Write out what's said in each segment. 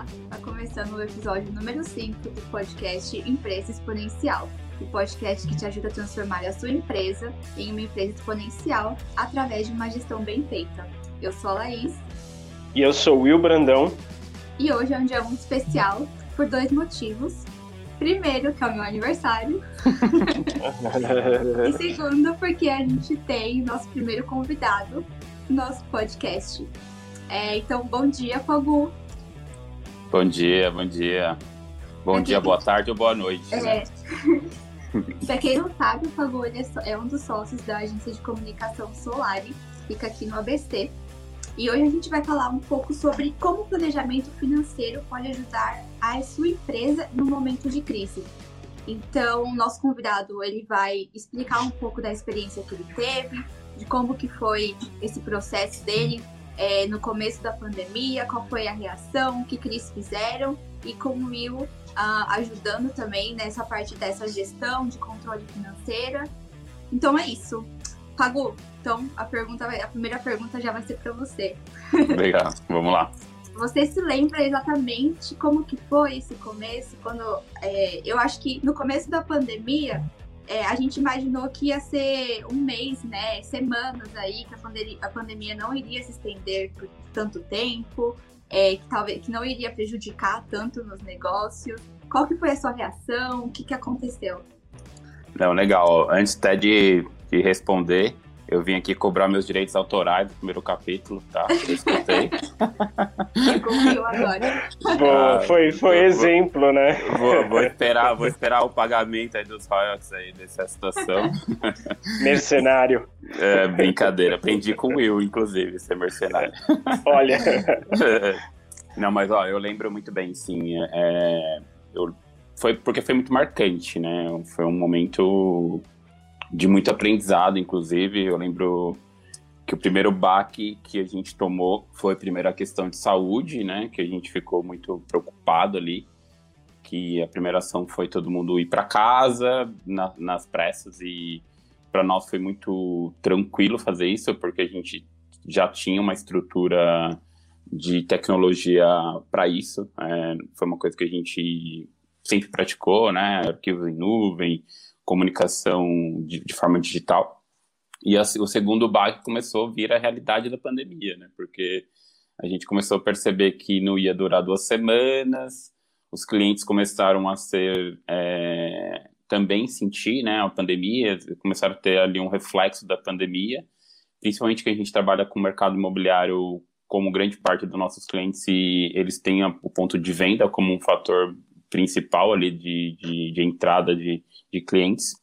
Olá, está começando o episódio número 5 do podcast Empresa Exponencial, o podcast que te ajuda a transformar a sua empresa em uma empresa exponencial através de uma gestão bem feita. Eu sou a Laís. E eu sou o Will Brandão. E hoje é um dia muito especial por dois motivos. Primeiro, que é o meu aniversário. e segundo, porque a gente tem nosso primeiro convidado no nosso podcast. É, então, bom dia, Fogu. Bom dia, bom dia. Bom pra dia, quem... boa tarde ou boa noite. É. Né? pra quem não sabe, o Fogu é, é um dos sócios da agência de comunicação Solari, fica aqui no ABC. E hoje a gente vai falar um pouco sobre como o planejamento financeiro pode ajudar a sua empresa no momento de crise. Então, o nosso convidado ele vai explicar um pouco da experiência que ele teve, de como que foi esse processo dele é, no começo da pandemia, qual foi a reação, o que, que eles fizeram e como eu ah, ajudando também nessa parte dessa gestão de controle financeira. Então é isso. Pagu, então a pergunta, a primeira pergunta já vai ser para você. Legal, vamos lá. Você se lembra exatamente como que foi esse começo? Quando é, eu acho que no começo da pandemia é, a gente imaginou que ia ser um mês, né? Semanas aí que a pandemia, a pandemia não iria se estender por tanto tempo, é, que talvez que não iria prejudicar tanto nos negócios. Qual que foi a sua reação? O que, que aconteceu? Não, legal. Antes até de, de responder, eu vim aqui cobrar meus direitos autorais do primeiro capítulo, tá? Eu escutei. Concluiu agora. Ah, foi foi vou, exemplo, né? Vou, vou, esperar, vou esperar o pagamento aí dos royalties aí dessa situação. Mercenário. É, brincadeira. Aprendi com o Will, inclusive, ser mercenário. Olha. Não, mas ó, eu lembro muito bem, sim. É, eu, foi porque foi muito marcante, né? Foi um momento de muito aprendizado, inclusive. Eu lembro que o primeiro baque que a gente tomou foi primeiro a questão de saúde, né? Que a gente ficou muito preocupado ali. Que a primeira ação foi todo mundo ir para casa na, nas pressas e para nós foi muito tranquilo fazer isso porque a gente já tinha uma estrutura de tecnologia para isso. É, foi uma coisa que a gente sempre praticou, né? Arquivos em nuvem, comunicação de, de forma digital. E a, o segundo baque começou a vir a realidade da pandemia, né? Porque a gente começou a perceber que não ia durar duas semanas, os clientes começaram a ser é, também sentir, né, a pandemia, começaram a ter ali um reflexo da pandemia, principalmente que a gente trabalha com o mercado imobiliário como grande parte dos nossos clientes e eles têm o ponto de venda como um fator principal ali de, de, de entrada de, de clientes.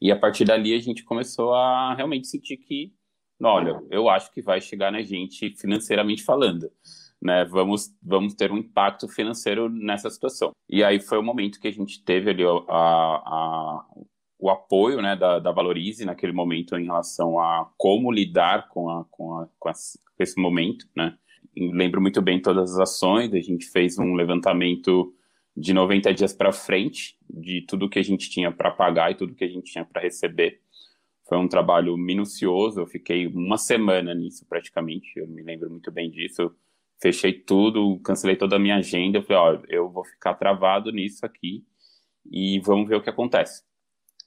E a partir dali a gente começou a realmente sentir que, olha, eu acho que vai chegar na gente financeiramente falando. Né, vamos, vamos ter um impacto financeiro nessa situação. E aí foi o momento que a gente teve ali a, a, o apoio né, da, da Valorize naquele momento em relação a como lidar com, a, com, a, com esse momento. Né. lembro muito bem todas as ações, a gente fez um levantamento de 90 dias para frente de tudo que a gente tinha para pagar e tudo que a gente tinha para receber. Foi um trabalho minucioso, eu fiquei uma semana nisso praticamente, eu me lembro muito bem disso. Fechei tudo, cancelei toda a minha agenda, eu falei, ó, eu vou ficar travado nisso aqui e vamos ver o que acontece.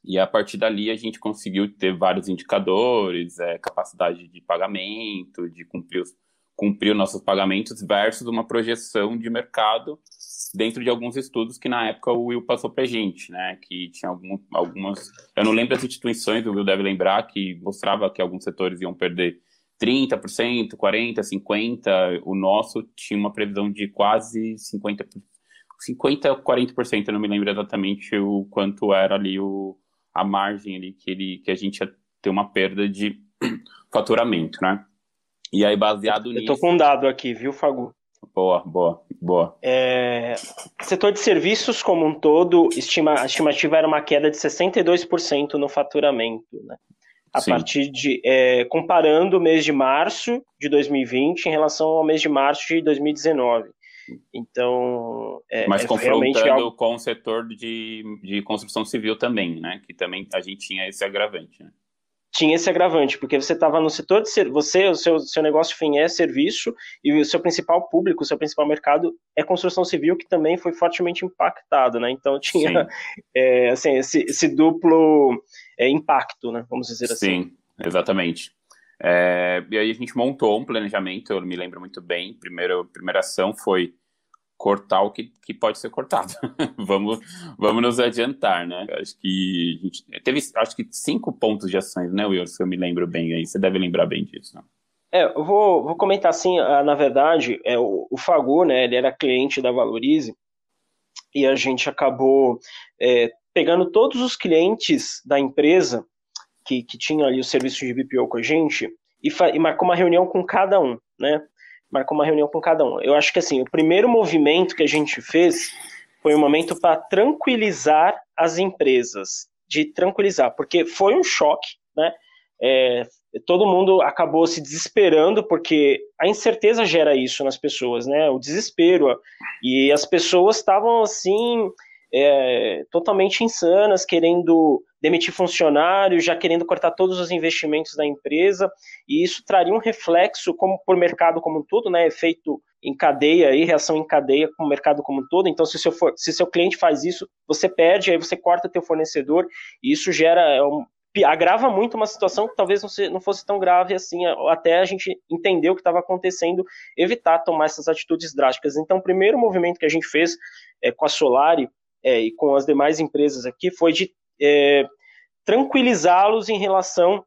E a partir dali a gente conseguiu ter vários indicadores, é, capacidade de pagamento, de cumprir os, cumprir os nossos pagamentos versus uma projeção de mercado dentro de alguns estudos que na época o Will passou pra gente, né? Que tinha algum, algumas. Eu não lembro as instituições, o Will deve lembrar, que mostrava que alguns setores iam perder 30%, 40%, 50%. O nosso tinha uma previsão de quase 50%. 50 ou 40%, eu não me lembro exatamente o quanto era ali o, a margem ali que, ele, que a gente ia ter uma perda de faturamento, né? E aí, baseado eu nisso. Eu tô com um dado aqui, viu, Fagu? Boa, boa, boa. É, setor de serviços como um todo, estima, a estimativa era uma queda de 62% no faturamento, né? A Sim. partir de. É, comparando o mês de março de 2020 em relação ao mês de março de 2019. Então. É, Mas é confrontando algo... com o setor de, de construção civil também, né? Que também a gente tinha esse agravante, né? Tinha esse agravante, porque você estava no setor de ser, você, o seu, seu negócio fim é serviço e o seu principal público, o seu principal mercado é construção civil, que também foi fortemente impactado, né? Então tinha é, assim, esse, esse duplo é, impacto, né? Vamos dizer assim. Sim, exatamente. É, e aí a gente montou um planejamento, eu me lembro muito bem. Primeiro, primeira ação foi cortar o que, que pode ser cortado. vamos, vamos nos adiantar, né? Acho que gente teve, acho que cinco pontos de ações, né, Will? Se eu me lembro bem aí, você deve lembrar bem disso. Não? É, eu vou, vou comentar assim, na verdade, é, o, o né, ele era cliente da Valorize, e a gente acabou é, pegando todos os clientes da empresa que, que tinham ali o serviço de BPO com a gente, e, e marcou uma reunião com cada um, né? Marcou uma reunião com cada um. Eu acho que assim, o primeiro movimento que a gente fez foi um momento para tranquilizar as empresas, de tranquilizar, porque foi um choque, né? É, todo mundo acabou se desesperando porque a incerteza gera isso nas pessoas, né? O desespero e as pessoas estavam assim é, totalmente insanas, querendo demitir funcionários, já querendo cortar todos os investimentos da empresa, e isso traria um reflexo como por mercado como um todo, né, efeito em cadeia aí, reação em cadeia com o mercado como um todo. Então, se seu, for, se seu cliente faz isso, você perde, aí você corta teu fornecedor, e isso gera é um, agrava muito uma situação que talvez não, se, não fosse tão grave assim, até a gente entender o que estava acontecendo, evitar tomar essas atitudes drásticas. Então, o primeiro movimento que a gente fez é, com a Solari é, e com as demais empresas aqui foi de é, tranquilizá-los em relação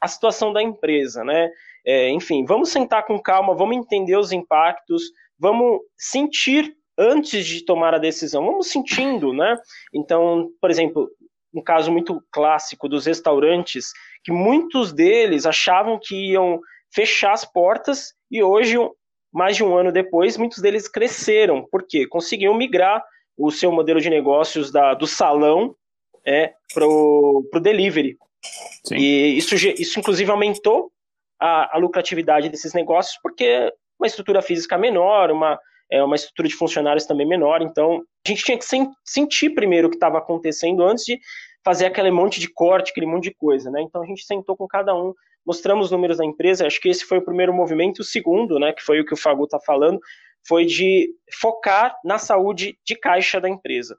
à situação da empresa, né? É, enfim, vamos sentar com calma, vamos entender os impactos, vamos sentir antes de tomar a decisão, vamos sentindo, né? Então, por exemplo, um caso muito clássico dos restaurantes, que muitos deles achavam que iam fechar as portas e hoje, mais de um ano depois, muitos deles cresceram, porque conseguiam migrar o seu modelo de negócios da, do salão é, para o delivery. Sim. E isso, isso, inclusive, aumentou a, a, lucratividade desses negócios, porque uma estrutura física menor, uma, é, uma estrutura de funcionários também menor. Então, a gente tinha que sen sentir primeiro o que estava acontecendo antes de fazer aquele monte de corte, aquele monte de coisa. Né? Então, a gente sentou com cada um, mostramos os números da empresa. Acho que esse foi o primeiro movimento. O segundo, né, que foi o que o Fagu está falando, foi de focar na saúde de caixa da empresa.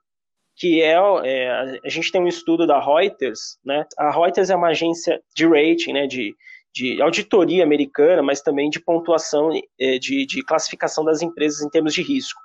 Que é, é, a gente tem um estudo da Reuters, né? A Reuters é uma agência de rating, né? De, de auditoria americana, mas também de pontuação, é, de, de classificação das empresas em termos de risco.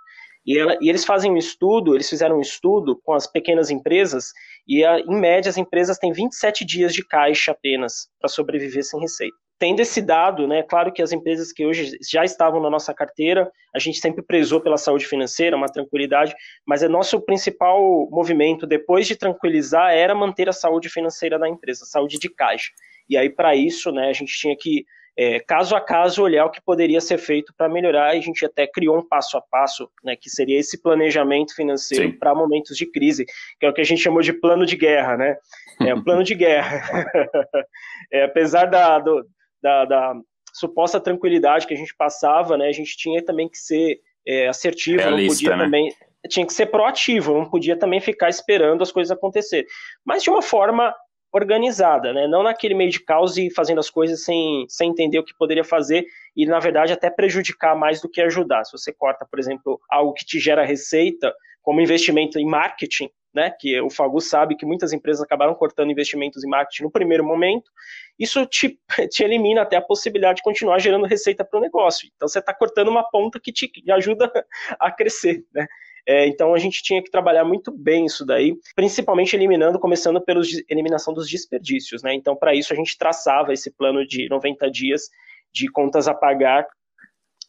E, ela, e, eles fazem um estudo, eles fizeram um estudo com as pequenas empresas, e a, em média as empresas têm 27 dias de caixa apenas para sobreviver sem receita tendo esse dado, né, claro que as empresas que hoje já estavam na nossa carteira, a gente sempre prezou pela saúde financeira, uma tranquilidade, mas é nosso principal movimento depois de tranquilizar era manter a saúde financeira da empresa, saúde de caixa. E aí para isso, né, a gente tinha que é, caso a caso olhar o que poderia ser feito para melhorar, e a gente até criou um passo a passo, né, que seria esse planejamento financeiro para momentos de crise, que é o que a gente chamou de plano de guerra, né? É um plano de guerra. é, apesar da, do, da, da, suposta tranquilidade que a gente passava, né, a gente tinha também que ser é, assertivo, Realista, não podia né? também tinha que ser proativo, não podia também ficar esperando as coisas acontecer, mas de uma forma organizada, né? Não naquele meio de caos e fazendo as coisas sem, sem entender o que poderia fazer e, na verdade, até prejudicar mais do que ajudar. Se você corta, por exemplo, algo que te gera receita, como investimento em marketing, né, que o Fagu sabe que muitas empresas acabaram cortando investimentos em marketing no primeiro momento, isso te, te elimina até a possibilidade de continuar gerando receita para o negócio. Então você está cortando uma ponta que te ajuda a crescer, né? É, então a gente tinha que trabalhar muito bem isso daí, principalmente eliminando, começando pela eliminação dos desperdícios, né? Então para isso a gente traçava esse plano de 90 dias de contas a pagar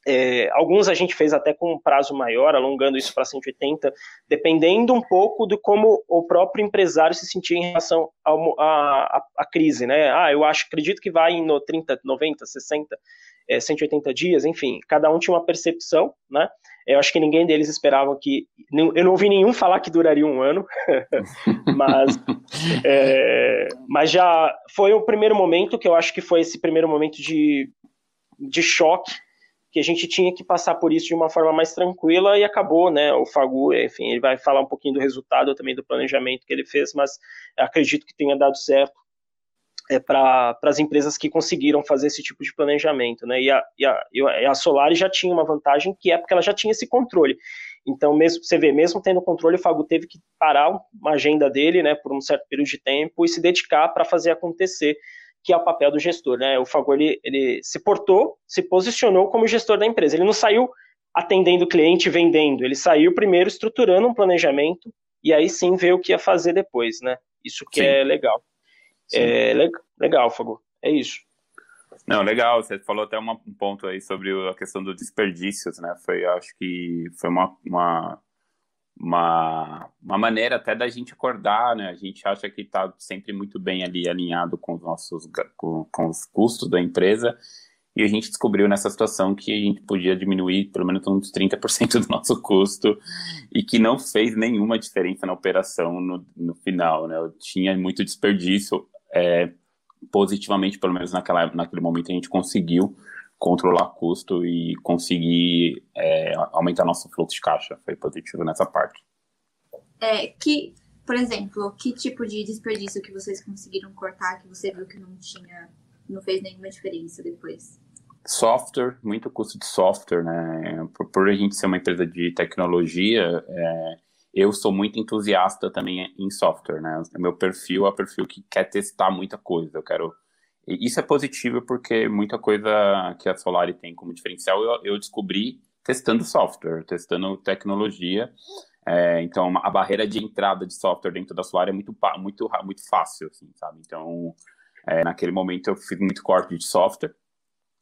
é, alguns a gente fez até com um prazo maior, alongando isso para 180, dependendo um pouco de como o próprio empresário se sentia em relação à crise, né? Ah, eu acho, acredito que vai no 30, 90, 60, é, 180 dias, enfim, cada um tinha uma percepção, né? Eu acho que ninguém deles esperava que. Eu não ouvi nenhum falar que duraria um ano, mas, é, mas já foi o primeiro momento que eu acho que foi esse primeiro momento de, de choque que a gente tinha que passar por isso de uma forma mais tranquila e acabou, né? O Fagu, enfim, ele vai falar um pouquinho do resultado também do planejamento que ele fez, mas acredito que tenha dado certo. é, para as empresas que conseguiram fazer esse tipo de planejamento, né? E a, e, a, e a já tinha uma vantagem que é porque ela já tinha esse controle. Então, mesmo você vê, mesmo tendo controle, o Fago teve que parar uma agenda dele, né, por um certo período de tempo e se dedicar para fazer acontecer, que é o papel do gestor, né? O Fago ele, ele se portou, se posicionou como gestor da empresa. Ele não saiu atendendo o cliente, vendendo. Ele saiu primeiro estruturando um planejamento e aí sim ver o que ia fazer depois, né? Isso que sim. é legal. Sim. É legal, Fago. É isso. Não, legal. Você falou até um ponto aí sobre a questão dos desperdícios, né? Foi, acho que foi uma, uma, uma, uma maneira até da gente acordar, né? A gente acha que está sempre muito bem ali alinhado com os nossos com, com os custos da empresa e a gente descobriu nessa situação que a gente podia diminuir pelo menos uns 30% do nosso custo e que não fez nenhuma diferença na operação no, no final, né? Eu tinha muito desperdício. É, positivamente, pelo menos naquela, naquele momento, a gente conseguiu controlar custo e conseguir é, aumentar nosso fluxo de caixa. Foi positivo nessa parte. É, que, por exemplo, que tipo de desperdício que vocês conseguiram cortar que você viu que não tinha, não fez nenhuma diferença depois? Software, muito custo de software, né? Por, por a gente ser uma empresa de tecnologia, é, eu sou muito entusiasta também em software, né? O meu perfil é o perfil que quer testar muita coisa. Eu quero. E isso é positivo porque muita coisa que a Solari tem como diferencial eu, eu descobri testando software, testando tecnologia. É, então, a barreira de entrada de software dentro da Solari é muito, muito, muito fácil, assim, sabe? Então, é, naquele momento eu fiz muito corte de software,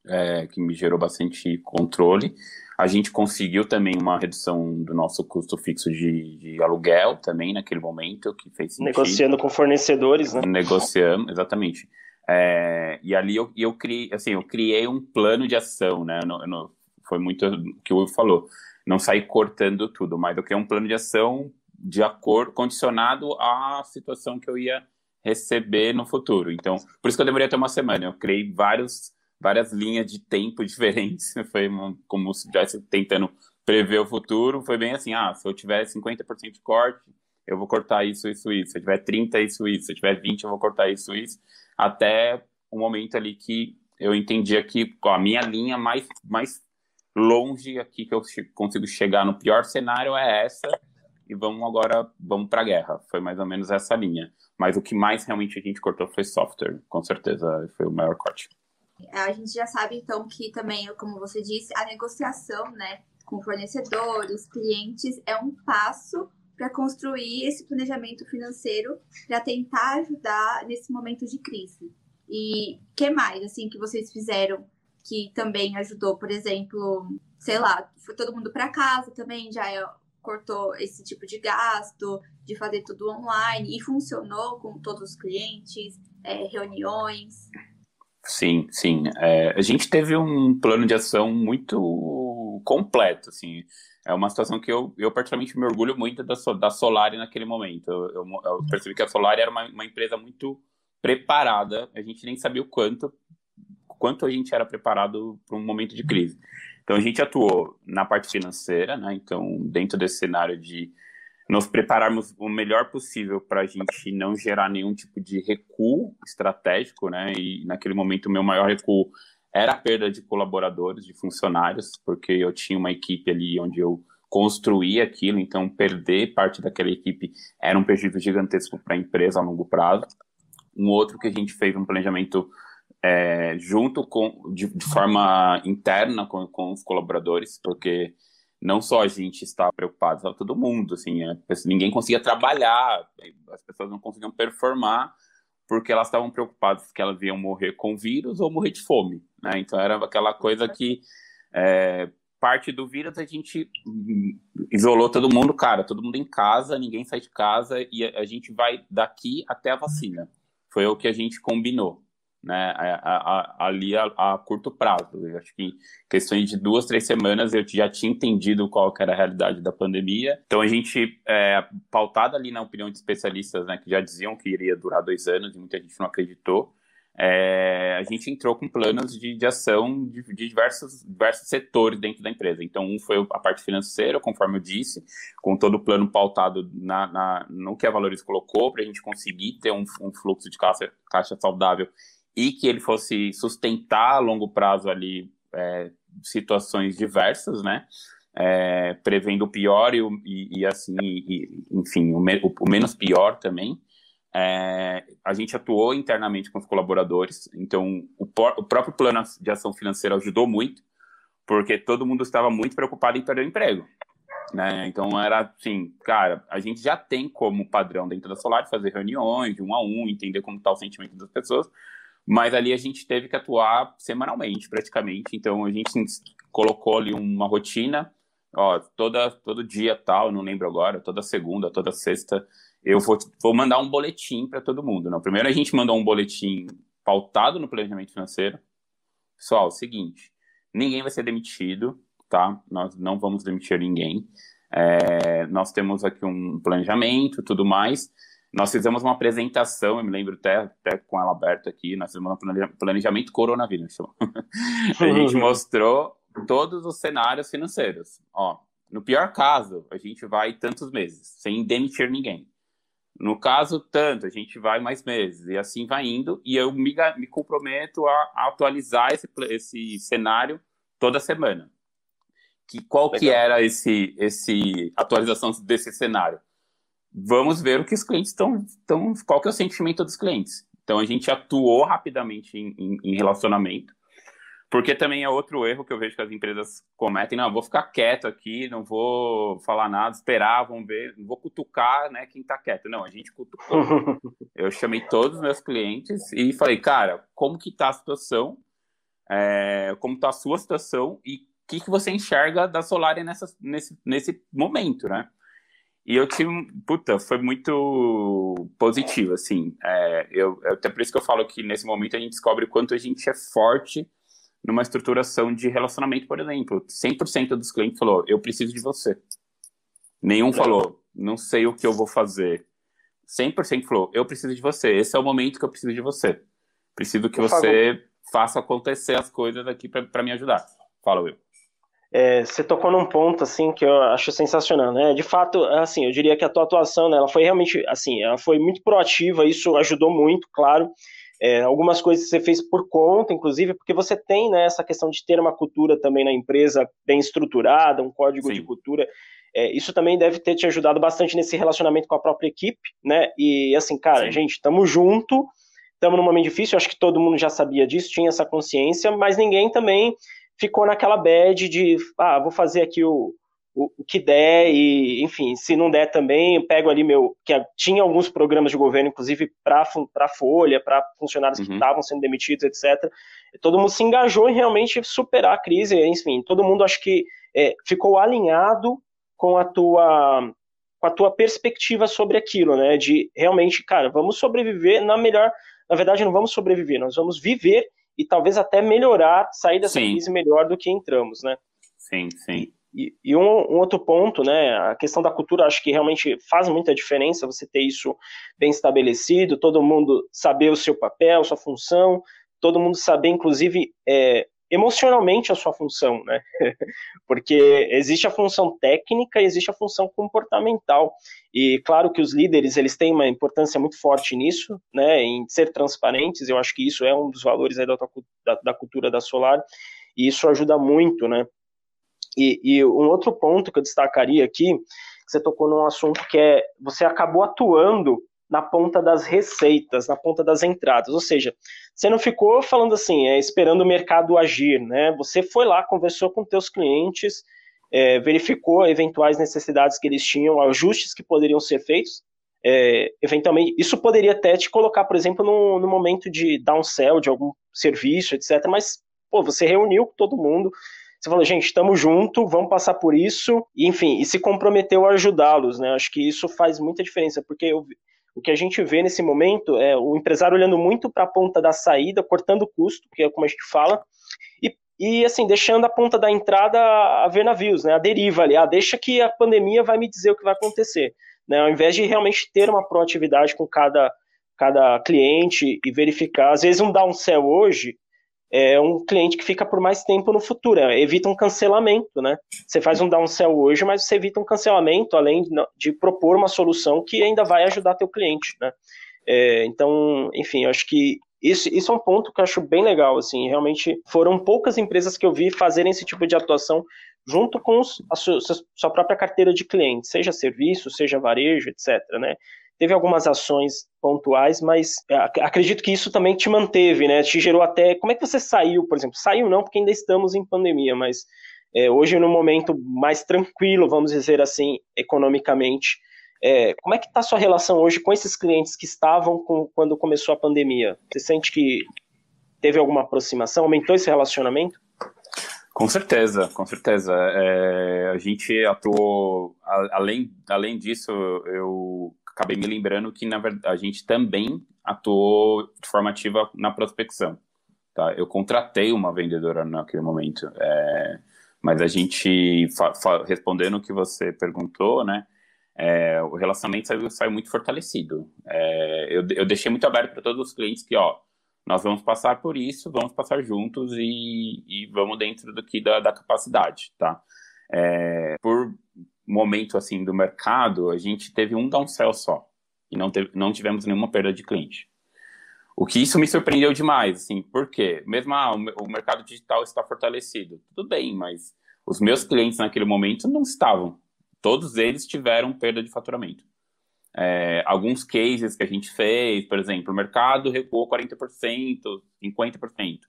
é, que me gerou bastante controle. A gente conseguiu também uma redução do nosso custo fixo de, de aluguel também naquele momento, que fez sentido. Negociando com fornecedores, né? Negociando, exatamente. É, e ali eu, eu criei, assim, eu criei um plano de ação, né? No, no, foi muito o que o Hugo falou. Não sair cortando tudo, mas eu criei um plano de ação de acordo, condicionado à situação que eu ia receber no futuro. Então, por isso que eu demorei até uma semana. Eu criei vários várias linhas de tempo diferentes. Foi como se estivesse tentando prever o futuro. Foi bem assim: ah, se eu tiver 50% de corte, eu vou cortar isso, isso, isso. Se eu tiver 30, isso, isso. Se eu tiver 20, eu vou cortar isso, isso. Até o momento ali que eu entendia que a minha linha mais, mais longe aqui que eu consigo chegar no pior cenário é essa. E vamos agora, vamos para a guerra. Foi mais ou menos essa linha. Mas o que mais realmente a gente cortou foi software, com certeza foi o maior corte. A gente já sabe, então, que também, como você disse, a negociação né, com fornecedores, clientes, é um passo para construir esse planejamento financeiro para tentar ajudar nesse momento de crise. E que mais, assim, que vocês fizeram que também ajudou? Por exemplo, sei lá, foi todo mundo para casa também, já é, cortou esse tipo de gasto, de fazer tudo online, e funcionou com todos os clientes, é, reuniões. Sim, sim. É, a gente teve um plano de ação muito completo, assim. É uma situação que eu, eu particularmente me orgulho muito da, da Solari naquele momento. Eu, eu, eu percebi que a Solari era uma, uma, empresa muito preparada. A gente nem sabia o quanto, quanto a gente era preparado para um momento de crise. Então a gente atuou na parte financeira, né? Então dentro desse cenário de nos prepararmos o melhor possível para a gente não gerar nenhum tipo de recuo estratégico, né? E naquele momento o meu maior recuo era a perda de colaboradores, de funcionários, porque eu tinha uma equipe ali onde eu construía aquilo, então perder parte daquela equipe era um prejuízo gigantesco para a empresa a longo prazo. Um outro que a gente fez um planejamento é, junto com de, de forma interna com, com os colaboradores, porque não só a gente estava preocupado, estava todo mundo, assim, é, ninguém conseguia trabalhar, as pessoas não conseguiam performar porque elas estavam preocupadas que elas iam morrer com vírus ou morrer de fome, né? Então era aquela coisa que é, parte do vírus a gente isolou todo mundo, cara, todo mundo em casa, ninguém sai de casa e a, a gente vai daqui até a vacina. Foi o que a gente combinou né, a, a, ali a, a, curto prazo. Eu acho que em questões de duas, três semanas eu já tinha entendido qual era a realidade da pandemia. Então a gente, é, pautado ali na opinião de especialistas, né, que já diziam que iria durar dois anos e muita gente não acreditou, é, a gente entrou com planos de, de ação de, de, diversos, diversos setores dentro da empresa. Então, um foi a parte financeira, conforme eu disse, com todo o plano pautado na, na no que a Valores colocou, para a gente conseguir ter um, um, fluxo de caixa, caixa saudável e que ele fosse sustentar a longo prazo ali é, situações diversas, né? É, prevendo o pior e, e, e assim, e, enfim, o, me, o, menos pior também. É, a gente atuou internamente com os colaboradores, então o, o, próprio plano de ação financeira ajudou muito, porque todo mundo estava muito preocupado em perder o emprego. Né? Então era assim, cara, a gente já tem como padrão dentro da Solar fazer reuniões de um a um, entender como está o sentimento das pessoas, mas ali a gente teve que atuar semanalmente, praticamente. Então a gente colocou ali uma rotina, ó, toda, todo dia tal, não lembro agora, toda segunda, toda sexta eu vou, vou mandar um boletim para todo mundo. Não, primeiro a gente mandou um boletim pautado no planejamento financeiro. Pessoal, é o seguinte, ninguém vai ser demitido, tá? Nós não vamos demitir ninguém. É, nós temos aqui um planejamento, tudo mais. Nós fizemos uma apresentação, eu me lembro até, até com ela aberta aqui, nós fizemos um planejamento coronavírus. a gente mostrou todos os cenários financeiros. Ó, no pior caso, a gente vai tantos meses, sem demitir ninguém. No caso, tanto, a gente vai mais meses, e assim vai indo, e eu me, me comprometo a, a, atualizar esse, esse cenário toda semana. Que, qual Legal. que era esse, esse atualização desse cenário? Vamos ver o que os clientes estão, qual que é o sentimento dos clientes. Então, a gente atuou rapidamente em, em, em relacionamento, porque também é outro erro que eu vejo que as empresas cometem. Não, vou ficar quieto aqui, não vou falar nada, esperar, vamos ver, não vou cutucar né, quem está quieto. Não, a gente cutucou. eu chamei todos os meus clientes e falei, cara, como que está a situação? É, como está a sua situação? E o que, que você enxerga da Solari nessa, nesse, nesse momento, né? E eu tive, puta, foi muito positivo, assim. É, eu, até por isso que eu falo que nesse momento a gente descobre o quanto a gente é forte numa estruturação de relacionamento, por exemplo. 100% dos clientes falou, eu preciso de você. Nenhum é. falou, não sei o que eu vou fazer. 100% falou, eu preciso de você. Esse é o momento que eu preciso de você. Preciso que eu você faça acontecer as coisas aqui para me ajudar. Fala, Will. É, você tocou num ponto assim que eu acho sensacional, né? De fato, assim, eu diria que a tua atuação, né, ela foi realmente assim, ela foi muito proativa, isso ajudou muito, claro. É, algumas coisas você fez por conta, inclusive, porque você tem né, essa questão de ter uma cultura também na empresa bem estruturada, um código Sim. de cultura. É, isso também deve ter te ajudado bastante nesse relacionamento com a própria equipe, né? E assim, cara, Sim. gente, estamos junto, estamos num momento difícil, acho que todo mundo já sabia disso, tinha essa consciência, mas ninguém também ficou naquela bad de, ah, vou fazer aqui o, o, o, que der e, enfim, se não der também, pego ali meu, que tinha alguns programas de governo, inclusive para a Folha, para funcionários uhum. que estavam sendo demitidos, etc. Todo mundo se engajou em realmente superar a crise, enfim, todo mundo acho que é, ficou alinhado com a tua com a tua perspectiva sobre aquilo, né? De realmente, cara, vamos sobreviver na melhor, na verdade não vamos sobreviver, nós vamos viver e talvez até melhorar, sair dessa sim. crise melhor do que entramos, né? Sim, sim. E, e um, um, outro ponto, né, a questão da cultura, acho que realmente faz muita diferença você ter isso bem estabelecido, todo mundo saber o seu papel, sua função, todo mundo saber, inclusive, é, emocionalmente a sua função, né? Porque existe a função técnica e existe a função comportamental. E claro que os líderes, eles têm uma importância muito forte nisso, né, em ser transparentes, eu acho que isso é um dos valores da, da, da cultura da Solar, e isso ajuda muito, né? E, e, um outro ponto que eu destacaria aqui, você tocou num assunto que é você acabou atuando na ponta das receitas, na ponta das entradas, ou seja, você não ficou falando assim, é, esperando o mercado agir, né? Você foi lá, conversou com teus clientes, é, verificou eventuais necessidades que eles tinham, ajustes que poderiam ser feitos, é, eventualmente, isso poderia até te colocar, por exemplo, no, no momento de downsell de algum serviço, etc. Mas, pô, você reuniu todo mundo, você falou, gente, estamos junto, vamos passar por isso, e, enfim, e se comprometeu a ajudá-los, né? Acho que isso faz muita diferença, porque eu, o que a gente vê nesse momento é o empresário olhando muito para a ponta da saída, cortando custo, que é como a gente fala, e, e assim, deixando a ponta da entrada a ver navios, né? A deriva ali, ah, deixa que a pandemia vai me dizer o que vai acontecer, né? Ao invés de realmente ter uma proatividade com cada cada cliente e verificar. Às vezes um downsell hoje é um cliente que fica por mais tempo no futuro, é, evita um cancelamento, né? Você faz um downsell hoje, mas você evita um cancelamento, além de, propor uma solução que ainda vai ajudar teu cliente, né? É, então, enfim, eu acho que isso, isso é um ponto que eu acho bem legal, assim, realmente foram poucas empresas que eu vi fazerem esse tipo de atuação junto com a sua, sua própria carteira de clientes, seja serviço, seja varejo, etc, né? Teve algumas ações pontuais, mas é, acredito que isso também te manteve, né? Te gerou até. Como é que você saiu, por exemplo? Saiu não, porque ainda estamos em pandemia, mas é, hoje, no momento mais tranquilo, vamos dizer assim, economicamente, é, como é que está a sua relação hoje com esses clientes que estavam com, quando começou a pandemia? Você sente que teve alguma aproximação? Aumentou esse relacionamento? Com certeza, com certeza. É, a gente atuou, além, além disso, eu acabei me lembrando que, na verdade, a gente também atuou de forma ativa na prospecção. Tá? Eu contratei uma vendedora naquele momento, é, mas a gente, respondendo o que você perguntou, né, é, o relacionamento saiu, saiu muito fortalecido. É, eu, eu deixei muito aberto para todos os clientes que, ó, nós vamos passar por isso, vamos passar juntos e, e vamos dentro do que da, da capacidade, tá? É, por momento assim do mercado, a gente teve um downsell só e não, teve, não tivemos nenhuma perda de cliente. O que isso me surpreendeu demais, assim, porque mesmo ah, o mercado digital está fortalecido, tudo bem, mas os meus clientes naquele momento não estavam. Todos eles tiveram perda de faturamento. É, alguns cases que a gente fez, por exemplo, o mercado recuou 40%, 50%.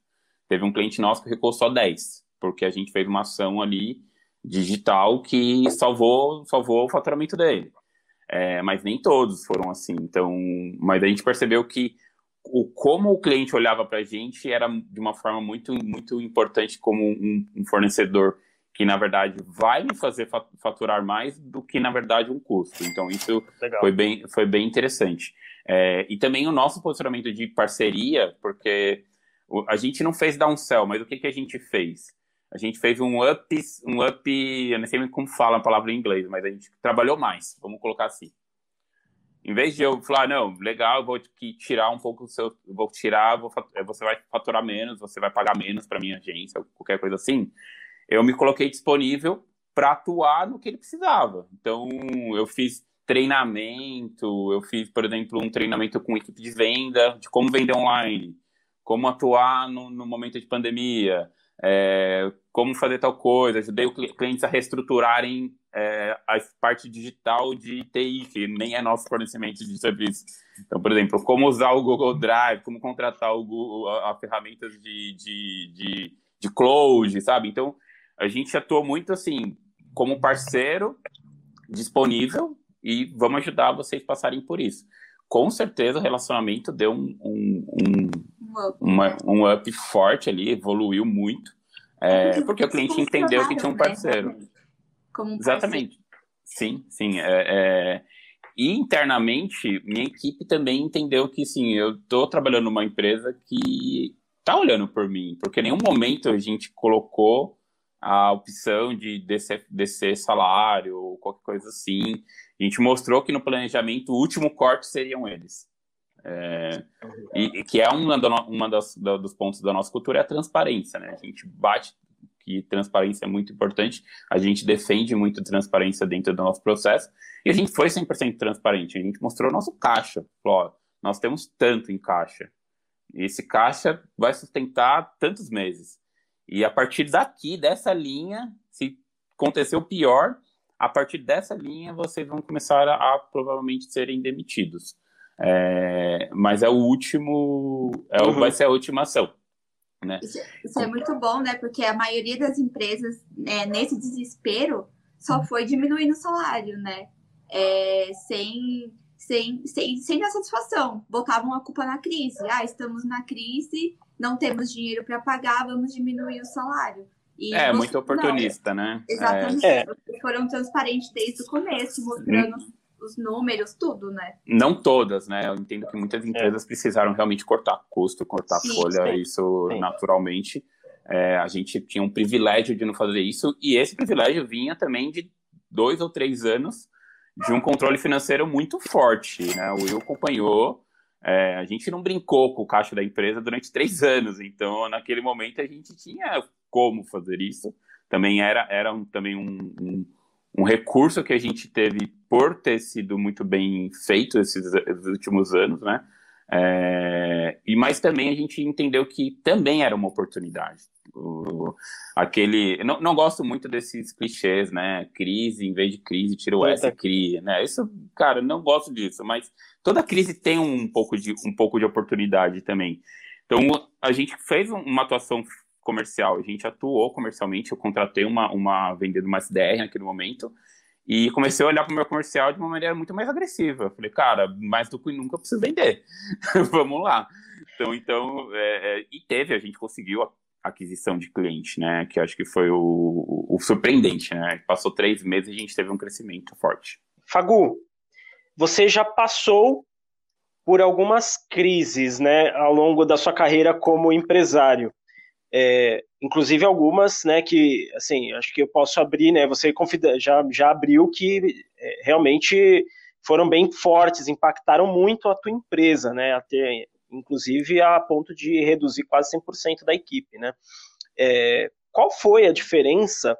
Teve um cliente nosso que recuou só 10%, porque a gente fez uma ação ali digital que salvou, salvou o faturamento dele. É, mas nem todos foram assim. Então, mas a gente percebeu que o como o cliente olhava para a gente era de uma forma muito muito importante como um, um, fornecedor que na verdade vai me fazer faturar mais do que na verdade um custo. Então isso Legal. foi bem foi bem interessante. É, e também o nosso posicionamento de parceria, porque a gente não fez downsell, mas o que, que a gente fez? A gente fez um up, um up, eu não sei como fala a palavra em inglês, mas a gente trabalhou mais, vamos colocar assim. Em vez de eu falar, não, legal, eu vou tirar um pouco do seu, vou tirar, vou, você vai faturar menos, você vai pagar menos para minha agência, qualquer coisa assim, eu me coloquei disponível para atuar no que ele precisava. Então, eu fiz treinamento, eu fiz, por exemplo, um treinamento com equipe de venda, de como vender online, como atuar no, no momento de pandemia, é, como fazer tal coisa, ajudei clientes a reestruturarem é, a parte digital de TI, que nem é nosso fornecimento de serviço. Então, por exemplo, como usar o Google Drive, como contratar o Google, a, a ferramentas de, de, de, de cloud, sabe? Então, a gente atuou muito assim, como parceiro disponível e vamos ajudar vocês passarem por isso. Com certeza o relacionamento deu um, um, um uma, um up forte ali, evoluiu muito, é, porque o cliente entendeu que tinha um parceiro. Né? Um Exatamente. Parceiro. Sim, sim. É, é... E internamente, minha equipe também entendeu que, sim, eu estou trabalhando numa empresa que está olhando por mim, porque em nenhum momento a gente colocou a opção de descer, descer salário ou qualquer coisa assim. A gente mostrou que no planejamento o último corte seriam eles. É, e, que é uma, uma das, da, dos pontos da nossa cultura é a transparência, né? A gente bate que transparência é muito importante, a gente defende muito transparência dentro do nosso processo, e a gente foi 100% transparente, a gente mostrou nosso caixa, ó, nós temos tanto em caixa, e esse caixa vai sustentar tantos meses. E a partir daqui, dessa linha, se acontecer o pior, a partir dessa linha vocês vão começar a, a provavelmente serem demitidos. É, mas é o último, é, uhum. vai ser a última ação. Né? Isso, isso, é muito bom, né? Porque a maioria das empresas, né, nesse desespero, só foi diminuindo o salário, né? É, sem, sem, sem, sem a satisfação. Botavam a culpa na crise. Ah, estamos na crise, não temos dinheiro para pagar, vamos diminuir o salário. E é, você, muito oportunista, não, né? Exatamente. É. Foram transparentes desde o começo, mostrando hum os números, tudo, né? Não todas, né? Eu entendo que muitas empresas é. precisaram realmente cortar custo, cortar sim, folha, sim. isso sim. naturalmente. É, a gente tinha um privilégio de não fazer isso, e esse privilégio vinha também de dois ou três anos de um controle financeiro muito forte, né? O Will acompanhou É, a gente não brincou com o caixa da empresa durante três anos, então naquele momento a gente tinha como fazer isso. Também era, era um, também um, um, um, recurso que a gente teve por ter sido muito bem feito esses, esses últimos anos, né? É, e mas também a gente entendeu que também era uma oportunidade. O, aquele, não, não gosto muito desses clichês, né? Crise, em vez de crise, tira o S, cria, né? Isso, cara, não gosto disso, mas toda crise tem um pouco de, um pouco de oportunidade também. Então, a gente fez uma atuação comercial, a gente atuou comercialmente, eu contratei uma, uma vendedora, uma SDR naquele momento, e comecei a olhar para o meu comercial de uma maneira muito mais agressiva. Falei, cara, mais do que nunca eu preciso vender. Vamos lá. Então, então é, é, e teve, a gente conseguiu a aquisição de cliente, né? Que acho que foi o, o, o surpreendente, né? Passou três meses e a gente teve um crescimento forte. Fagu, você já passou por algumas crises, né, ao longo da sua carreira como empresário. É, inclusive algumas, né, que, assim, acho que eu posso abrir, né, você já, já abriu que é, realmente foram bem fortes, impactaram muito a tua empresa, né, até, inclusive a ponto de reduzir quase 100% da equipe, né. É, qual foi a diferença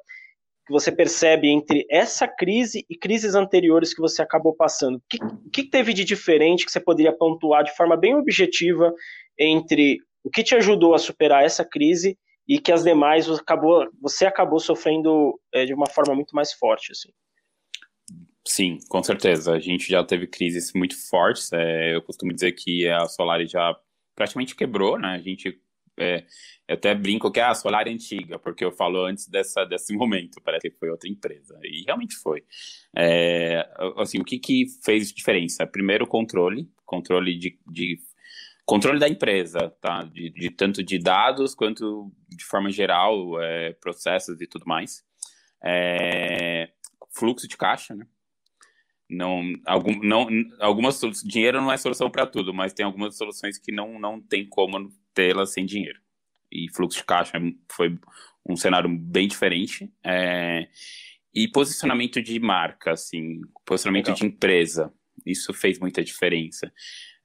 que você percebe entre essa crise e crises anteriores que você acabou passando? O que, que teve de diferente que você poderia pontuar de forma bem objetiva entre o que te ajudou a superar essa crise e que as demais acabou, você acabou sofrendo é, de uma forma muito mais forte, assim. Sim, com certeza. A gente já teve crises muito fortes. É, eu costumo dizer que a Solari já praticamente quebrou, né? A gente é, eu até brinco que é a Solar é antiga, porque eu falo antes dessa, desse momento, parece que foi outra empresa, e realmente foi. É, assim, o que, que fez diferença? Primeiro, controle, controle de, de controle da empresa, tá? De, de, tanto de dados quanto de forma geral, é, processos e tudo mais. É, fluxo de caixa, né? Não, algum, não, algumas dinheiro não é solução para tudo, mas tem algumas soluções que não, não tem como tê-las sem dinheiro. E fluxo de caixa foi um cenário bem diferente. É, e posicionamento de marca, assim, posicionamento Legal. de empresa, isso fez muita diferença.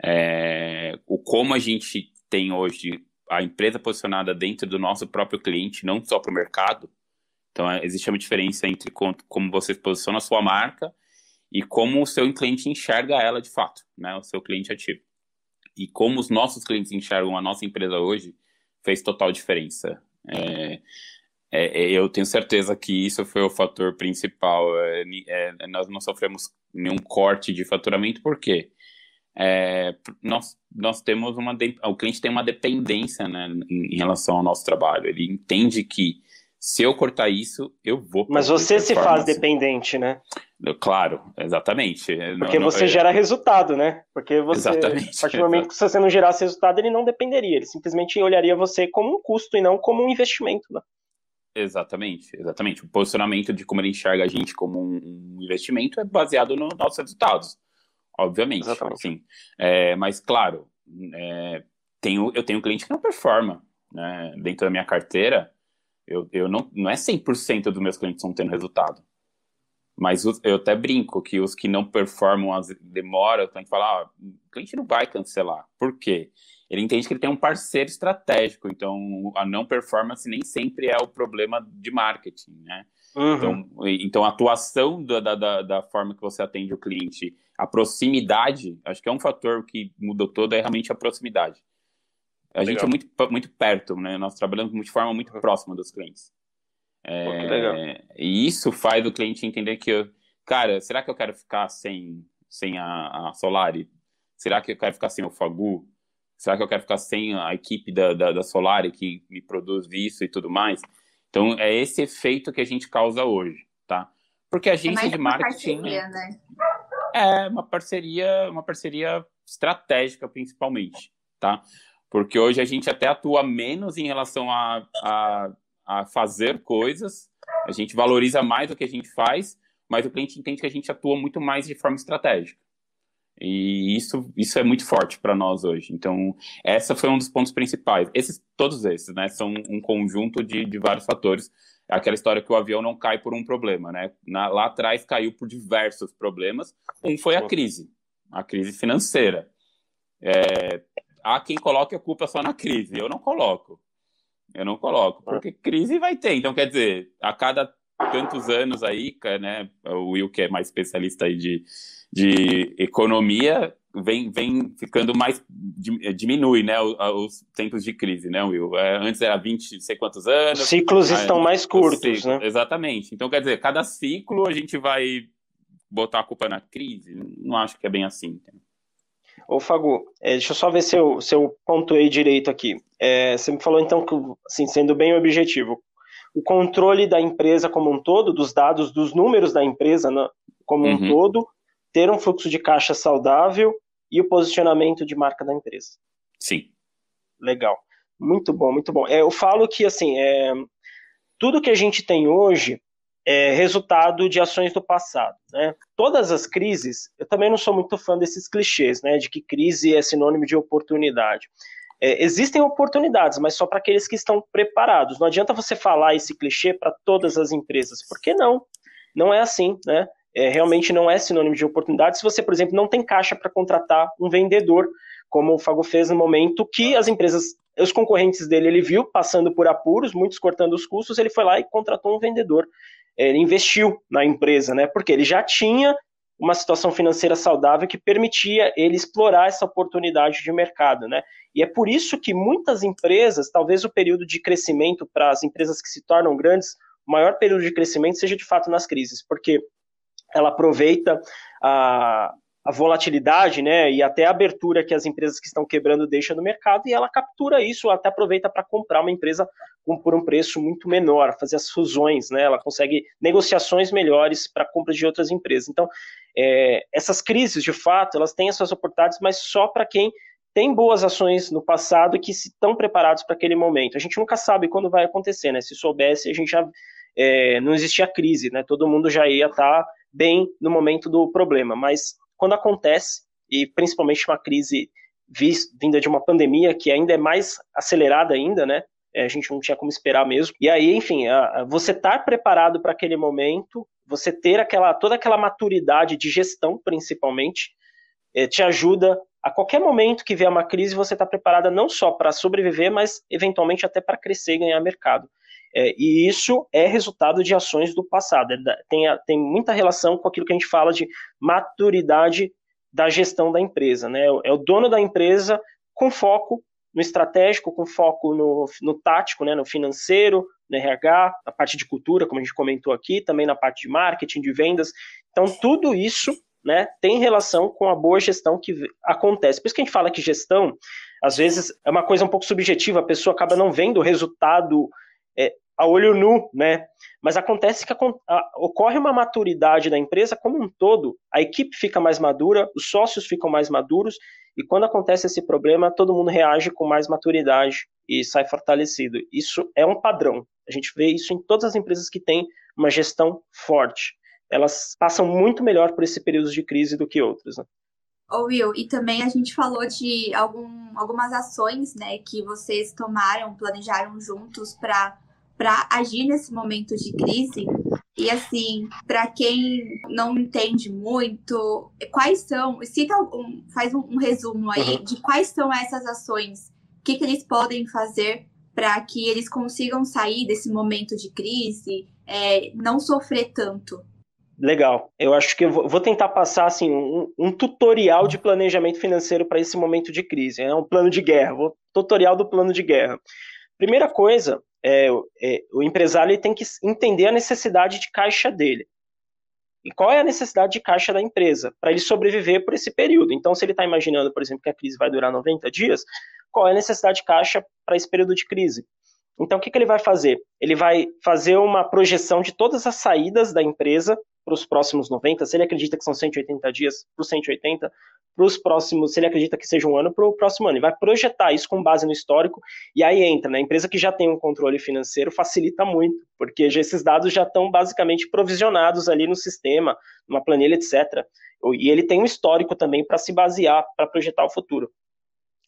É, o como a gente tem hoje a empresa posicionada dentro do nosso próprio cliente, não só para o mercado. Então, é, existe uma diferença entre como você posiciona a sua marca e como o seu cliente enxerga ela de fato, né? O seu cliente ativo. E como os nossos clientes enxergam a nossa empresa hoje fez total diferença. É, é, é eu tenho certeza que isso foi o fator principal. É, é, nós não sofremos nenhum corte de faturamento, por quê? É, nós, nós temos uma o cliente tem uma dependência né, em, relação ao nosso trabalho. Ele entende que se eu cortar isso, eu vou. Mas você se faz dependente, né? Claro, exatamente. Porque não, você não, gera resultado, né? Porque você, exatamente, a partir do momento que você não gerasse resultado, ele não dependeria. Ele simplesmente olharia você como um custo e não como um investimento. Né? Exatamente, exatamente. O posicionamento de como ele enxerga a gente como um investimento é baseado nos nossos resultados obviamente. Exatamente. Assim, é, mas, claro, é, tenho, eu tenho cliente que não performa. Né? Dentro da minha carteira, eu, eu não, não é 100% dos meus clientes estão tendo resultado. Mas os, eu até brinco que os que não performam, as, demora, tem que falar, ah, o cliente não vai cancelar. Por quê? Ele entende que ele tem um parceiro estratégico, então a não performance nem sempre é o problema de marketing, né? Uhum. Então, então, a atuação da, da, da forma que você atende o cliente a proximidade, acho que é um fator que mudou todo, é realmente a proximidade. A legal. gente é muito, muito perto, né? Nós trabalhamos de forma muito próxima dos clientes. É, e isso faz o cliente entender que, eu, cara, será que eu quero ficar sem, sem a, a Solari? Será que eu quero ficar sem o Fagu? Será que eu quero ficar sem a equipe da, da, da Solari que me produz isso e tudo mais? Então, é esse efeito que a gente causa hoje, tá? Porque a agência é de marketing... Parceria, né? É uma parceria, uma parceria estratégica principalmente, tá? Porque hoje a gente até atua menos em relação a, a, a fazer coisas, a gente valoriza mais o que a gente faz, mas o cliente entende que a gente atua muito mais de forma estratégica. E isso, isso é muito forte para nós hoje. Então, essa foi um dos pontos principais. Esses, todos esses, né, são um conjunto de, de vários fatores aquela história que o avião não cai por um problema, né? Na, lá atrás caiu por diversos problemas. Um foi a crise, a crise financeira. É, há quem coloque a culpa só na crise. Eu não coloco. Eu não coloco, porque crise vai ter. Então, quer dizer, a cada tantos anos aí, né, o Will, que é mais especialista aí de, de economia, vem, vem ficando mais, diminui, né, os, tempos de crise, né, Will? É, antes era 20, não sei quantos anos. Os ciclos estão mais curtos, né? Exatamente. Então, quer dizer, cada ciclo a gente vai botar a culpa na crise? Não acho que é bem assim. Ô, Fagu, é, deixa eu só ver se eu, se eu pontuei direito aqui. É, você me falou, então, que, assim, sendo bem objetivo, o controle da empresa como um todo, dos dados, dos números da empresa né, como uhum. um todo, ter um fluxo de caixa saudável e o posicionamento de marca da empresa. Sim. Legal. Muito bom, muito bom. É, eu falo que, assim, é, tudo que a gente tem hoje é, resultado de ações do passado. Né? Todas as crises, eu também não sou muito fã desses clichês, né, de que crise é sinônimo de oportunidade. É, existem oportunidades, mas só para aqueles que estão preparados. Não adianta você falar esse clichê para todas as empresas, por que não? Não é assim, né? É, realmente não é sinônimo de oportunidade se você, por exemplo, não tem caixa para contratar um vendedor, como o Fago fez no momento que as empresas, os concorrentes dele, ele viu passando por apuros, muitos cortando os custos, ele foi lá e contratou um vendedor ele investiu na empresa, né? Porque ele já tinha uma situação financeira saudável que permitia ele explorar essa oportunidade de mercado, né? E é por isso que muitas empresas, talvez o período de crescimento para as empresas que se tornam grandes, o maior período de crescimento seja de fato nas crises, porque ela aproveita a, a volatilidade, né, e até a abertura que as empresas que estão quebrando deixam no mercado, e ela captura isso, até aproveita para comprar uma empresa por um preço muito menor, fazer as fusões, né, ela consegue negociações melhores para compra de outras empresas. Então, é, essas crises, de fato, elas têm as suas oportunidades, mas só para quem tem boas ações no passado e que estão preparados para aquele momento. A gente nunca sabe quando vai acontecer, né? Se soubesse, a gente já é, não existia crise, né? Todo mundo já ia estar tá bem no momento do problema, mas quando acontece, e principalmente uma crise vinda de uma pandemia que ainda é mais acelerada ainda, né? É, a gente não tinha como esperar mesmo. E aí, enfim, você estar tá preparado para aquele momento, você ter aquela toda aquela maturidade de gestão, principalmente, é, te ajuda a qualquer momento que vier uma crise, você está preparada não só para sobreviver, mas eventualmente até para crescer e ganhar mercado. É, e isso é resultado de ações do passado. É tem, tem muita relação com aquilo que a gente fala de maturidade da gestão da empresa. Né? É o dono da empresa com foco no estratégico, com foco no, no tático, né, no financeiro, no RH, na parte de cultura, como a gente comentou aqui, também na parte de marketing, de vendas. Então, tudo isso né, tem relação com a boa gestão que acontece. Por isso que a gente fala que gestão, às vezes, é uma coisa um pouco subjetiva, a pessoa acaba não vendo o resultado é, a olho nu, né? Mas acontece que a, a, ocorre uma maturidade da empresa como um todo, a equipe fica mais madura, os sócios ficam mais maduros, e quando acontece esse problema, todo mundo reage com mais maturidade e sai fortalecido. Isso é um padrão. A gente vê isso em todas as empresas que têm uma gestão forte. Elas passam muito melhor por esse período de crise do que outras. Né? Ô Will, e também a gente falou de algum, algumas ações né, que vocês tomaram, planejaram juntos para para agir nesse momento de crise. E assim, para quem não entende muito, quais são, cita um, faz um, um resumo aí uhum. de quais são essas ações, o que, que eles podem fazer para que eles consigam sair desse momento de crise, é, não sofrer tanto. Legal. Eu acho que eu vou tentar passar assim um, um tutorial de planejamento financeiro para esse momento de crise. É né? um plano de guerra. Vou, tutorial do plano de guerra. Primeira coisa, é, é, o empresário tem que entender a necessidade de caixa dele. E qual é a necessidade de caixa da empresa para ele sobreviver por esse período? Então, se ele está imaginando, por exemplo, que a crise vai durar 90 dias, qual é a necessidade de caixa para esse período de crise? Então, o que, que ele vai fazer? Ele vai fazer uma projeção de todas as saídas da empresa para os próximos 90, se ele acredita que são 180 dias para os 180, para os próximos, se ele acredita que seja um ano, para o próximo ano. Ele vai projetar isso com base no histórico, e aí entra, né? A empresa que já tem um controle financeiro facilita muito, porque esses dados já estão basicamente provisionados ali no sistema, numa planilha, etc. E ele tem um histórico também para se basear, para projetar o futuro.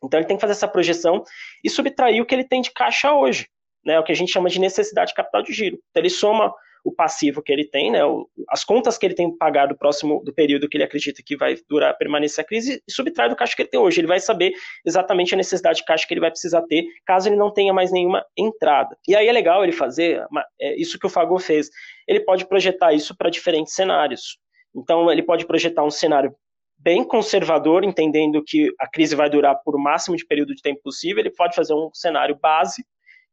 Então ele tem que fazer essa projeção e subtrair o que ele tem de caixa hoje, né? O que a gente chama de necessidade de capital de giro. Então ele soma o passivo que ele tem, né, o, as contas que ele tem pagado próximo do período que ele acredita que vai durar, permanecer a crise, e subtrai do caixa que ele tem hoje. Ele vai saber exatamente a necessidade de caixa que ele vai precisar ter, caso ele não tenha mais nenhuma entrada. E aí é legal ele fazer é, isso que o Fagor fez. Ele pode projetar isso para diferentes cenários. Então, ele pode projetar um cenário bem conservador, entendendo que a crise vai durar por o máximo de período de tempo possível, ele pode fazer um cenário base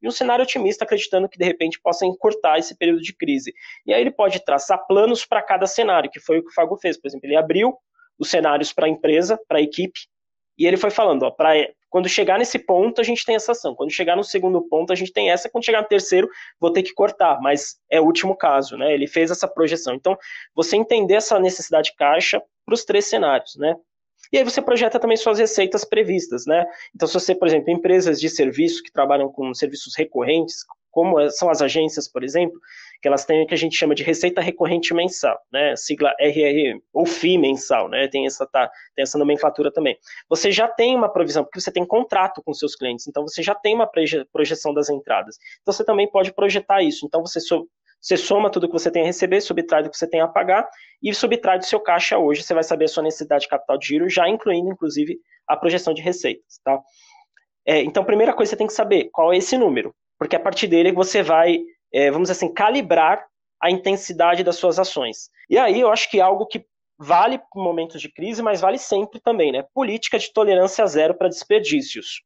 e um cenário otimista, acreditando que de repente possa encurtar esse período de crise. E aí ele pode traçar planos para cada cenário, que foi o que o Fago fez. Por exemplo, ele abriu os cenários para a empresa, para a equipe, e ele foi falando, ó, pra, quando chegar nesse ponto, a gente tem essa ação. Quando chegar no segundo ponto, a gente tem essa. Quando chegar no terceiro, vou ter que cortar, mas é o último caso, né? Ele fez essa projeção. Então, você entender essa necessidade de caixa para os três cenários, né? E aí você projeta também suas receitas previstas, né? Então, se você, por exemplo, empresas de serviço que trabalham com serviços recorrentes, como são as agências, por exemplo, que elas têm o que a gente chama de receita recorrente mensal, né? Sigla RRM, ou FI mensal, né? Tem essa, tá, tem essa nomenclatura também. Você já tem uma provisão, porque você tem contrato com seus clientes, então você já tem uma projeção das entradas. Então você também pode projetar isso. Então você você soma tudo que você tem a receber, subtrai do que você tem a pagar e subtrai do seu caixa hoje. Você vai saber a sua necessidade de capital de giro, já incluindo, inclusive, a projeção de receitas. Tá? É, então, primeira coisa, você tem que saber qual é esse número, porque a partir dele você vai, é, vamos dizer assim, calibrar a intensidade das suas ações. E aí eu acho que é algo que vale em momentos de crise, mas vale sempre também, né? Política de tolerância zero para desperdícios.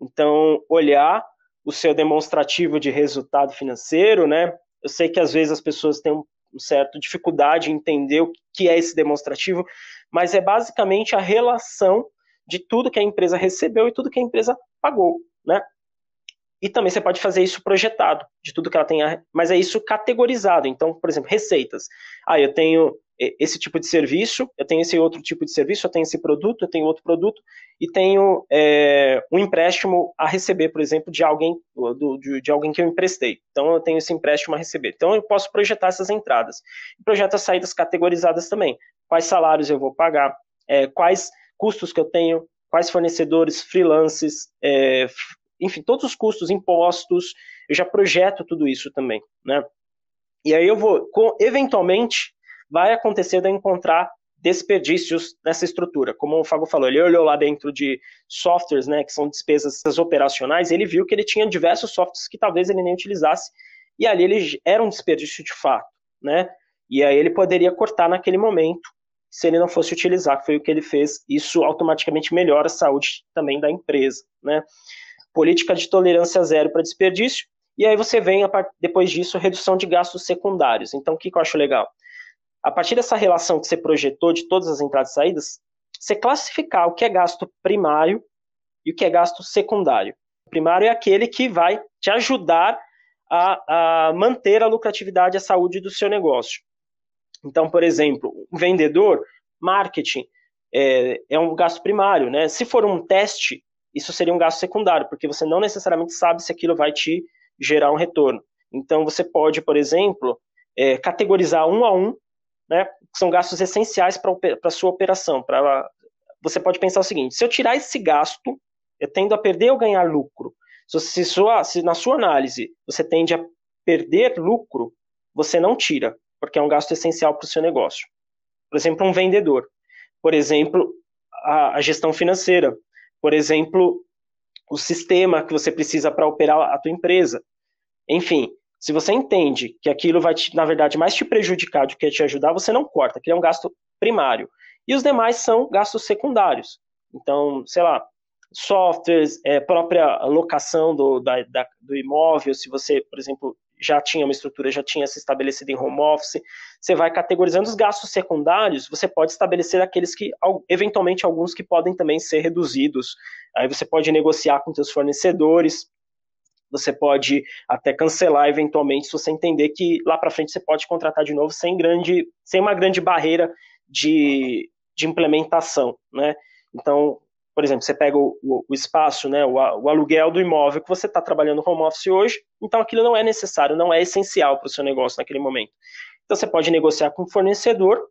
Então, olhar o seu demonstrativo de resultado financeiro, né? Eu sei que às vezes as pessoas têm um certo dificuldade em entender o que é esse demonstrativo, mas é basicamente a relação de tudo que a empresa recebeu e tudo que a empresa pagou, né? E também você pode fazer isso projetado, de tudo que ela tem, mas é isso categorizado. Então, por exemplo, receitas. Ah, eu tenho esse tipo de serviço, eu tenho esse outro tipo de serviço, eu tenho esse produto, eu tenho outro produto, e tenho é, um empréstimo a receber, por exemplo, de alguém, do, de, de, alguém que eu emprestei. Então, eu tenho esse empréstimo a receber. Então, eu posso projetar essas entradas. Projeto as saídas categorizadas também. Quais salários eu vou pagar, é, quais custos que eu tenho, quais fornecedores, freelances, é, enfim, todos os custos, impostos, eu já projeto tudo isso também, né? E aí eu vou, eventualmente, vai acontecer de encontrar desperdícios nessa estrutura. Como o Fago falou, ele olhou lá dentro de softwares, né, que são despesas operacionais, ele viu que ele tinha diversos softwares que talvez ele nem utilizasse, e ali ele era um desperdício de fato, né? E aí ele poderia cortar naquele momento, se ele não fosse utilizar, que foi o que ele fez. Isso automaticamente melhora a saúde também da empresa, né? Política de tolerância zero para desperdício, e aí você vem, depois disso, redução de gastos secundários. Então, o que, que eu acho legal? A partir dessa relação que você projetou de todas as entradas e saídas, você classificar o que é gasto primário e o que é gasto secundário. O primário é aquele que vai te ajudar a, a manter a lucratividade e a saúde do seu negócio. Então, por exemplo, um vendedor, marketing, é, é, um gasto primário, né? Se for um teste, isso seria um gasto secundário, porque você não necessariamente sabe se aquilo vai te gerar um retorno. Então, você pode, por exemplo, é, categorizar um a um né, que são gastos essenciais para a sua operação. Pra, você pode pensar o seguinte: se eu tirar esse gasto, eu tendo a perder ou ganhar lucro. Se, se, sua, se na sua análise você tende a perder lucro, você não tira, porque é um gasto essencial para o seu negócio. Por exemplo, um vendedor. Por exemplo, a, a gestão financeira. Por exemplo, o sistema que você precisa para operar a tua empresa. Enfim, se você entende que aquilo vai, te, na verdade, mais te prejudicar do que te ajudar, você não corta, que é um gasto primário. E os demais são gastos secundários. Então, sei lá, softwares, é, própria locação do, da, da, do imóvel, se você, por exemplo, já tinha uma estrutura, já tinha se estabelecido em home office, você vai categorizando os gastos secundários, você pode estabelecer aqueles que, eventualmente, alguns que podem também ser reduzidos. Aí você pode negociar com seus fornecedores, você pode até cancelar eventualmente se você entender que lá para frente você pode contratar de novo sem grande, sem uma grande barreira de, de implementação, né? Então, por exemplo, você pega o, o, o espaço, né, o, o, aluguel do imóvel que você está trabalhando home office hoje, então aquilo não é necessário, não é essencial para o seu negócio naquele momento. Então você pode negociar com o fornecedor,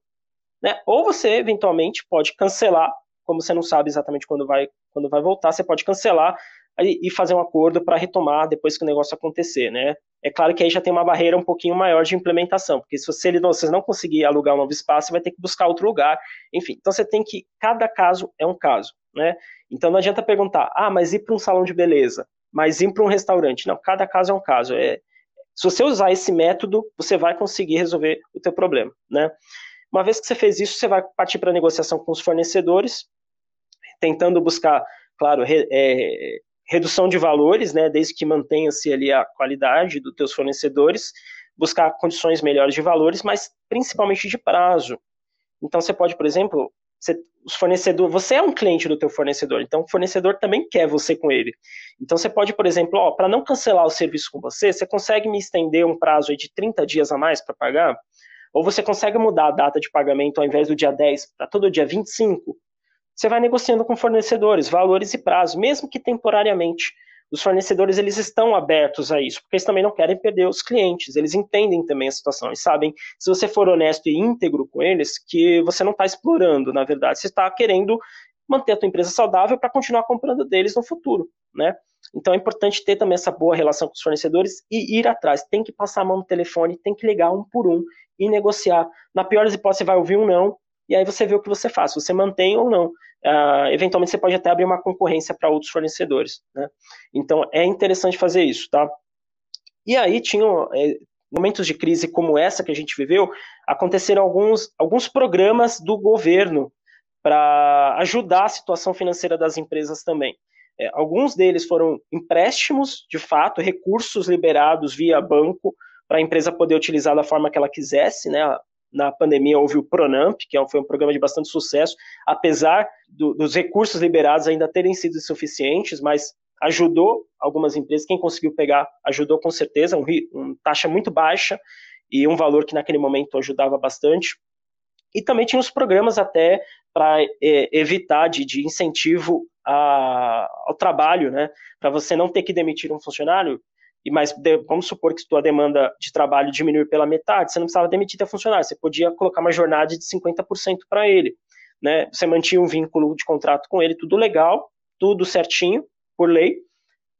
né, ou você eventualmente pode cancelar, como você não sabe exatamente quando vai, quando vai voltar, você pode cancelar e fazer um acordo para retomar depois que o negócio acontecer, né? É claro que aí já tem uma barreira um pouquinho maior de implementação, porque se você, você não conseguir alugar um novo espaço, você vai ter que buscar outro lugar, enfim. Então você tem que, cada caso é um caso, né? Então não adianta perguntar, ah, mas ir para um salão de beleza, mas ir para um restaurante. Não, cada caso é um caso. É, se você usar esse método, você vai conseguir resolver o teu problema, né? Uma vez que você fez isso, você vai partir para a negociação com os fornecedores, tentando buscar, claro, re, é, redução de valores, né, desde que mantenha-se ali a qualidade dos teus fornecedores, buscar condições melhores de valores, mas principalmente de prazo. Então você pode, por exemplo, você, os fornecedor, você é um cliente do teu fornecedor, então o fornecedor também quer você com ele. Então você pode, por exemplo, para não cancelar o serviço com você, você consegue me estender um prazo de 30 dias a mais para pagar? Ou você consegue mudar a data de pagamento ao invés do dia 10 para todo dia 25? Você vai negociando com fornecedores, valores e prazo, mesmo que temporariamente. Os fornecedores eles estão abertos a isso, porque eles também não querem perder os clientes, eles entendem também a situação e sabem, se você for honesto e íntegro com eles, que você não está explorando, na verdade, você está querendo manter a tua empresa saudável para continuar comprando deles no futuro, né? Então é importante ter também essa boa relação com os fornecedores e ir atrás. Tem que passar a mão no telefone, tem que ligar um por um e negociar. Na pior das hipóteses, você vai ouvir um não, e aí você vê o que você faz, se você mantém ou não. Uh, eventualmente você pode até abrir uma concorrência para outros fornecedores. Né? Então é interessante fazer isso, tá? E aí tinham é, momentos de crise como essa que a gente viveu, aconteceram alguns, alguns programas do governo para ajudar a situação financeira das empresas também. É, alguns deles foram empréstimos, de fato, recursos liberados via banco para a empresa poder utilizar da forma que ela quisesse, né? Na pandemia houve o Pronamp, que é foi um programa de bastante sucesso, apesar do, dos recursos liberados ainda terem sido insuficientes, mas ajudou algumas empresas, quem conseguiu pegar ajudou com certeza, uma um taxa muito baixa e um valor que naquele momento ajudava bastante. E também tinha os programas até para é, evitar de, de incentivo a, ao trabalho, né? Para você não ter que demitir um funcionário, e mais, vamos supor que tua demanda de trabalho diminuir pela metade, você não precisava demitir teu funcionário, você podia colocar uma jornada de 50% para ele, né? Você mantinha um vínculo de contrato com ele, tudo legal, tudo certinho, por lei,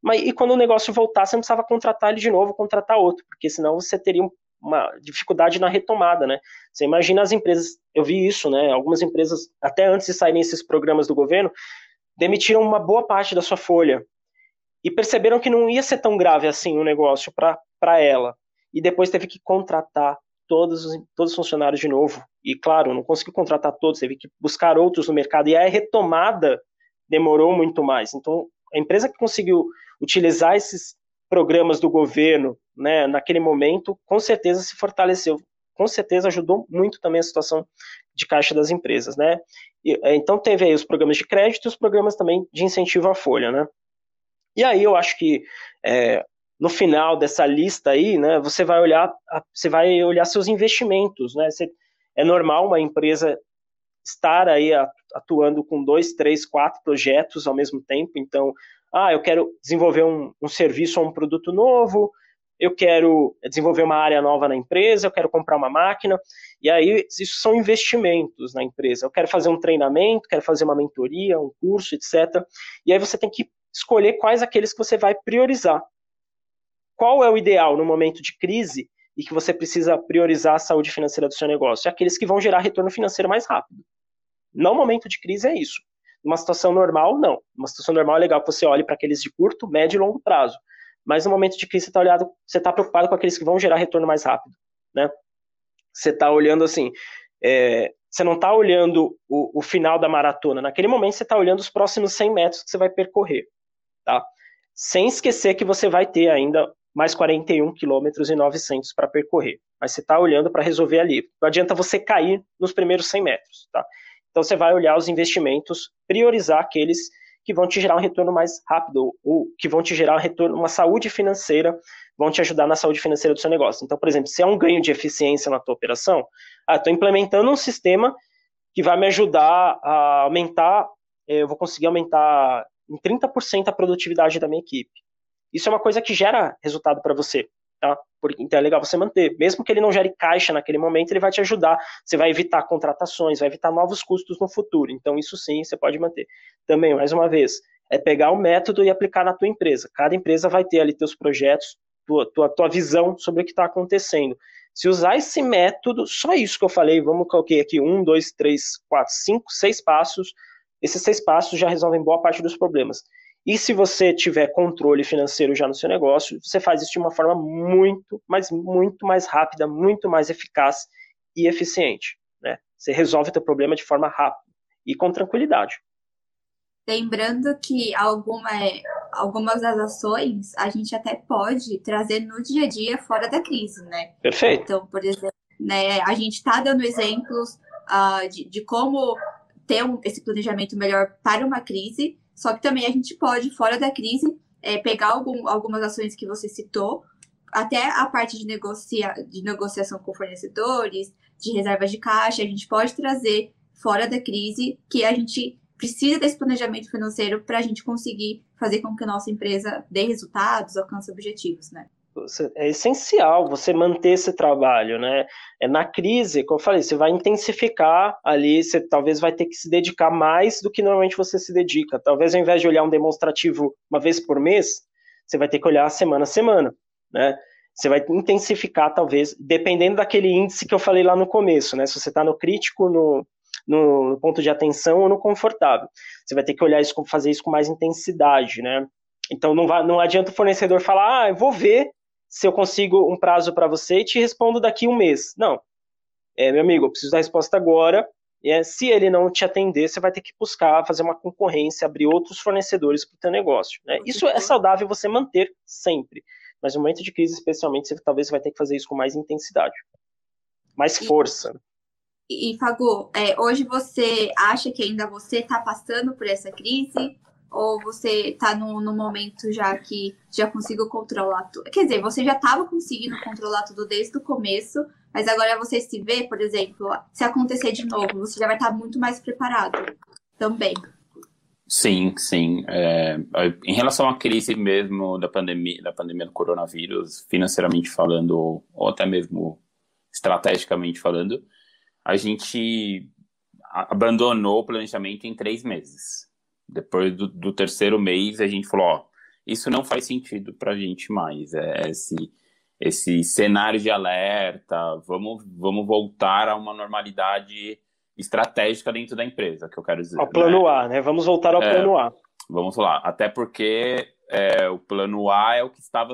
mas e quando o negócio voltar, você não precisava contratar ele de novo, contratar outro, porque senão você teria uma dificuldade na retomada, né? Você imagina as empresas, eu vi isso, né? Algumas empresas, até antes de saírem esses programas do governo, demitiram uma boa parte da sua folha, e perceberam que não ia ser tão grave assim o negócio para ela. E depois teve que contratar todos os, todos os funcionários de novo. E claro, não conseguiu contratar todos, teve que buscar outros no mercado. E a retomada demorou muito mais. Então, a empresa que conseguiu utilizar esses programas do governo né, naquele momento, com certeza se fortaleceu. Com certeza ajudou muito também a situação de caixa das empresas, né? E, então teve aí os programas de crédito e os programas também de incentivo à folha, né? E aí eu acho que é, no final dessa lista aí, né, você vai olhar, você vai olhar seus investimentos, né? Você, é normal uma empresa estar aí atuando com dois, três, quatro projetos ao mesmo tempo. Então, ah, eu quero desenvolver um, um serviço ou um produto novo, eu quero desenvolver uma área nova na empresa, eu quero comprar uma máquina, e aí isso são investimentos na empresa. Eu quero fazer um treinamento, quero fazer uma mentoria, um curso, etc. E aí você tem que escolher quais aqueles que você vai priorizar. Qual é o ideal no momento de crise e que você precisa priorizar a saúde financeira do seu negócio? É aqueles que vão gerar retorno financeiro mais rápido. No momento de crise é isso. Numa situação normal, não. Numa situação normal é legal que você olhe para aqueles de curto, médio e longo prazo. Mas no momento de crise você está tá preocupado com aqueles que vão gerar retorno mais rápido. Né? Você está olhando assim, é, você não está olhando o, o, final da maratona. Naquele momento você está olhando os próximos 100 metros que você vai percorrer tá? Sem esquecer que você vai ter ainda mais 41 quilômetros e 900 para percorrer. Mas você está olhando para resolver ali. Não adianta você cair nos primeiros 100 metros, tá? Então você vai olhar os investimentos, priorizar aqueles que vão te gerar um retorno mais rápido, ou que vão te gerar um retorno, uma saúde financeira, vão te ajudar na saúde financeira do seu negócio. Então, por exemplo, se é um ganho de eficiência na tua operação, ah, estou implementando um sistema que vai me ajudar a aumentar, eh, eu vou conseguir aumentar em 30% a produtividade da minha equipe. Isso é uma coisa que gera resultado para você, tá? Então é legal você manter. Mesmo que ele não gere caixa naquele momento, ele vai te ajudar. Você vai evitar contratações, vai evitar novos custos no futuro. Então, isso sim, você pode manter. Também, mais uma vez, é pegar o método e aplicar na tua empresa. Cada empresa vai ter ali teus projetos, tua, tua, tua visão sobre o que está acontecendo. Se usar esse método, só isso que eu falei, vamos colocar aqui um, dois, três, quatro, cinco, seis passos. Esses seis passos já resolvem boa parte dos problemas. E se você tiver controle financeiro já no seu negócio, você faz isso de uma forma muito, mas muito mais rápida, muito mais eficaz e eficiente. Né? Você resolve o teu problema de forma rápida e com tranquilidade. Lembrando que alguma, algumas das ações a gente até pode trazer no dia a dia fora da crise, né? Perfeito. Então, por exemplo, né, a gente está dando exemplos uh, de, de como ter um, esse planejamento melhor para uma crise, só que também a gente pode, fora da crise, é, pegar algum, algumas ações que você citou, até a parte de, negocia, de negociação com fornecedores, de reservas de caixa, a gente pode trazer fora da crise que a gente precisa desse planejamento financeiro para a gente conseguir fazer com que a nossa empresa dê resultados, alcance objetivos, né? É essencial você manter esse trabalho, né? É na crise, como eu falei, você vai intensificar ali, você talvez vai ter que se dedicar mais do que normalmente você se dedica. Talvez ao invés de olhar um demonstrativo uma vez por mês, você vai ter que olhar semana a semana, né? Você vai intensificar, talvez, dependendo daquele índice que eu falei lá no começo, né? Se você está no crítico, no, no, ponto de atenção ou no confortável. Você vai ter que olhar isso, fazer isso com mais intensidade, né? Então não, vai, não adianta o fornecedor falar, ah, eu vou ver se eu consigo um prazo para você e te respondo daqui um mês. Não. É, meu amigo, eu preciso da resposta agora. É, se ele não te atender, você vai ter que buscar fazer uma concorrência, abrir outros fornecedores para o teu negócio. Né? Isso é saudável você manter sempre. Mas no momento de crise, especialmente, você talvez vai ter que fazer isso com mais intensidade. Mais força. E, Fagô, é, hoje você acha que ainda você está passando por essa crise? Ou você no, no momento já que já consigo controlar tudo? Quer dizer, você já estava conseguindo controlar tudo desde o começo, mas agora você se vê, por exemplo, se acontecer de novo, você já vai estar tá muito mais preparado também. Sim, sim. É, em relação à crise mesmo da pandemia, da pandemia do coronavírus, financeiramente falando, ou até mesmo estrategicamente falando, a gente abandonou o planejamento em três meses. Depois do, do terceiro mês, a gente falou: ó, isso não faz sentido para a gente mais. É esse, esse cenário de alerta, vamos, vamos voltar a uma normalidade estratégica dentro da empresa, que eu quero dizer. Ao plano né? A, né? Vamos voltar ao é, plano A. Vamos lá. Até porque é, o plano A é o que estava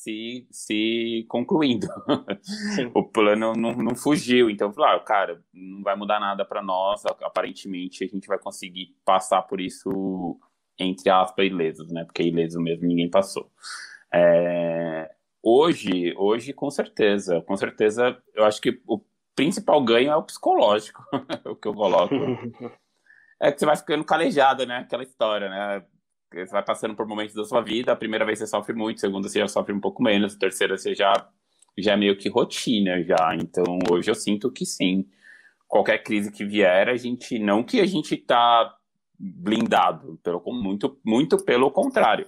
se, se concluindo. o plano não, não fugiu. Então, claro, cara, não vai mudar nada para nós. Aparentemente, a gente vai conseguir passar por isso, entre aspas, ilesos, né? Porque ileso mesmo ninguém passou. É, hoje, hoje, com certeza, com certeza, eu acho que o principal ganho é o psicológico, o que eu coloco. é que você vai ficando calejada, né? Aquela história, né? Você vai passando por momentos da sua vida, a primeira vez você sofre muito, a segunda você já sofre um pouco menos, a terceira você já, já é meio que rotina já. Então hoje eu sinto que sim. Qualquer crise que vier, a gente. Não que a gente tá blindado, pelo, muito, muito pelo contrário.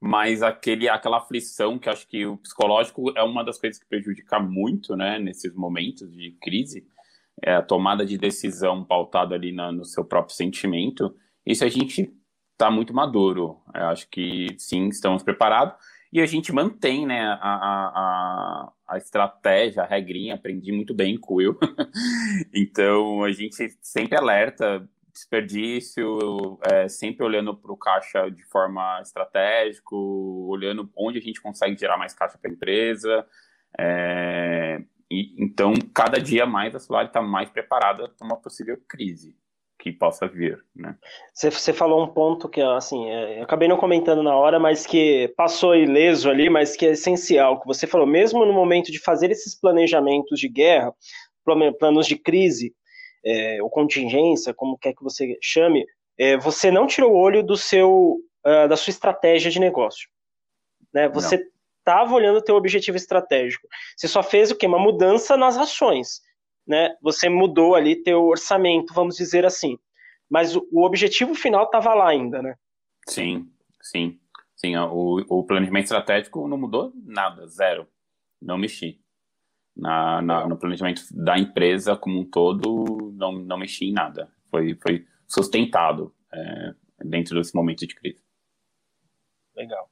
Mas aquele, aquela aflição que acho que o psicológico é uma das coisas que prejudica muito, né, nesses momentos de crise, é a tomada de decisão pautada ali na, no seu próprio sentimento. Isso a gente está muito maduro. Eu acho que sim, estamos preparados. E a gente mantém né, a, a, a estratégia, a regrinha, aprendi muito bem com então a gente sempre alerta desperdício, é, sempre olhando para o caixa de forma estratégica, olhando onde a gente consegue gerar mais caixa para a empresa. É, e, então, cada dia mais a Solar está mais preparada para uma possível crise que possa vir, né? Você, você falou um ponto que, assim, é, eu acabei não comentando na hora, mas que passou ileso ali, mas que é essencial, que você falou, mesmo no momento de fazer esses planejamentos de guerra, planos de crise, é, ou contingência, como quer que você chame, é, você não tirou o olho do seu, uh, da sua estratégia de negócio, né? Você estava olhando o teu objetivo estratégico. Você só fez o quê? Uma mudança nas ações né, você mudou ali teu orçamento, vamos dizer assim. Mas o, o objetivo final estava lá ainda, né? Sim, sim. Sim, o, o planejamento estratégico não mudou nada, zero. Não mexi. Na, na, no planejamento da empresa como um todo, não, não mexi em nada. Foi, foi sustentado. É, dentro desse momento de crise. Legal.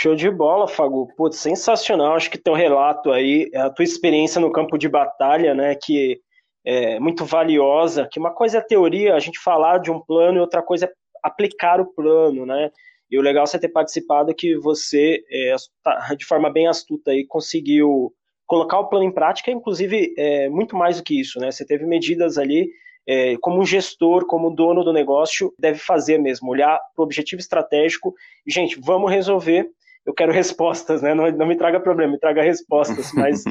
Show de bola, Fago. Putz, sensacional. Acho que teu relato aí, a tua experiência no campo de batalha, né, que é muito valiosa, que uma coisa é a teoria, a gente falar de um plano e outra coisa é aplicar o plano, né? E o legal é você ter participado é que você, é, tá, de forma bem astuta, aí, conseguiu colocar o plano em prática, inclusive é, muito mais do que isso, né? Você teve medidas ali, é, como um gestor, como dono do negócio, deve fazer mesmo, olhar para o objetivo estratégico e, gente, vamos resolver. Eu quero respostas, né? Não, não me traga problema, me traga respostas, mas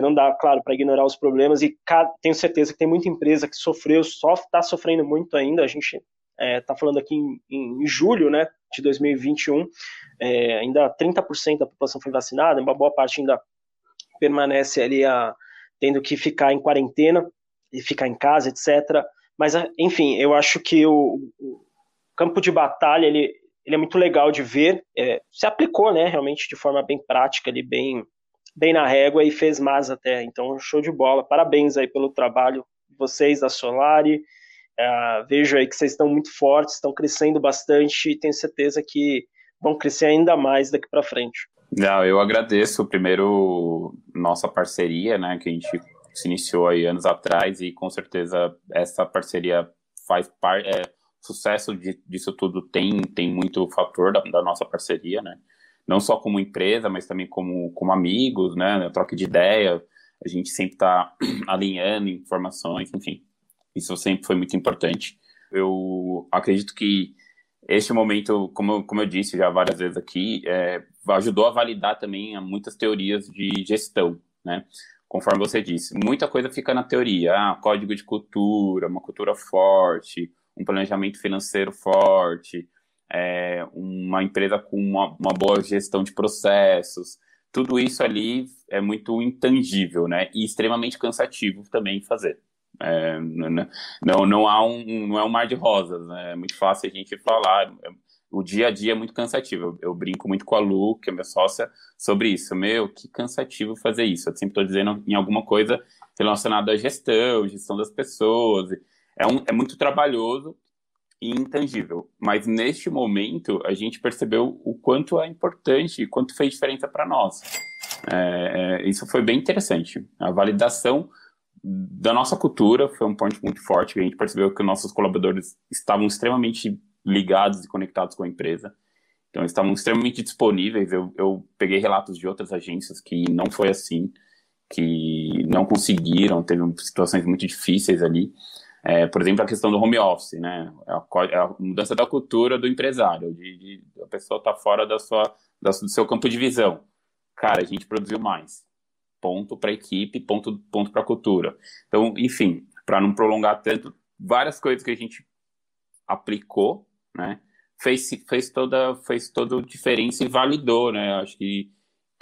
não dá, claro, para ignorar os problemas. E tenho certeza que tem muita empresa que sofreu, só está sofrendo muito ainda. A gente está é, tá falando aqui em, em, julho né, de 2021, é, ainda 30% da população foi vacinada, uma boa parte ainda permanece ali a, tendo que ficar em quarentena e ficar em casa, etc. Mas, enfim, eu acho que o, o campo de batalha, ele, ele é muito legal de ver, é, se aplicou, né, realmente de forma bem prática, ali, bem, bem na régua e fez mais até, então show de bola, parabéns aí pelo trabalho vocês da Solari, Uh, vejo aí que vocês estão muito fortes, estão crescendo bastante e tenho certeza que vão crescer ainda mais daqui para frente. Não, eu agradeço primeiro nossa parceria, né, que a gente se iniciou aí anos atrás e com certeza essa parceria faz parte, é, sucesso de, disso tudo tem tem muito fator da, da, nossa parceria, né, não só como empresa, mas também como como amigos, né, troca de ideia, a gente sempre está alinhando informações, enfim. Isso sempre foi muito importante. Eu acredito que este momento, como, como eu disse já várias vezes aqui, é, ajudou a validar também muitas teorias de gestão, né? Conforme você disse, muita coisa fica na teoria, ah, código de cultura, uma cultura forte, um planejamento financeiro forte, é, uma empresa com uma, uma boa gestão de processos, tudo isso ali é muito intangível, né? E extremamente cansativo também fazer. É, não, não, há um, não é um mar de rosas, né? é muito fácil a gente falar. O dia a dia é muito cansativo. Eu, eu brinco muito com a Lu, que é minha sócia, sobre isso. Meu, que cansativo fazer isso. Eu sempre estou dizendo em alguma coisa relacionada à gestão, gestão das pessoas. É, um, é muito trabalhoso e intangível. Mas neste momento, a gente percebeu o quanto é importante e quanto fez diferença para nós. É, é, isso foi bem interessante. A validação da nossa cultura foi um ponto muito forte. A gente percebeu que nossos colaboradores estavam extremamente ligados e conectados com a empresa. Então, estavam extremamente disponíveis. Eu, eu peguei relatos de outras agências que não foi assim, que não conseguiram, teve situações muito difíceis ali. É, por exemplo, a questão do home office, né? É a, é a mudança da cultura do empresário, de, de a pessoa estar tá fora da sua, da, do seu campo de visão. Cara, a gente produziu mais ponto para a equipe, ponto, ponto para a cultura. Então, enfim, para não prolongar tanto, várias coisas que a gente aplicou, né? Fez, fez toda fez toda a diferença e validou, né? Acho que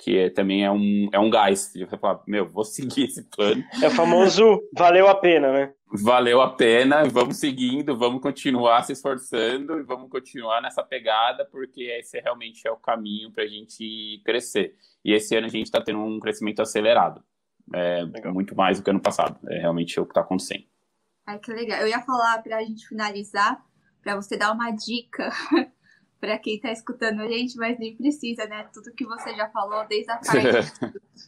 que é, também é um, é um gás. Você falar, meu, vou seguir esse plano. É o famoso valeu a pena, né? Valeu a pena, vamos seguindo, vamos continuar se esforçando e vamos continuar nessa pegada, porque esse realmente é o caminho para a gente crescer. E esse ano a gente está tendo um crescimento acelerado. É, muito mais do que ano passado. É realmente o que está acontecendo. Ai, que legal. Eu ia falar para a gente finalizar, para você dar uma dica para quem está escutando a gente, mas nem precisa, né? Tudo que você já falou, desde a parte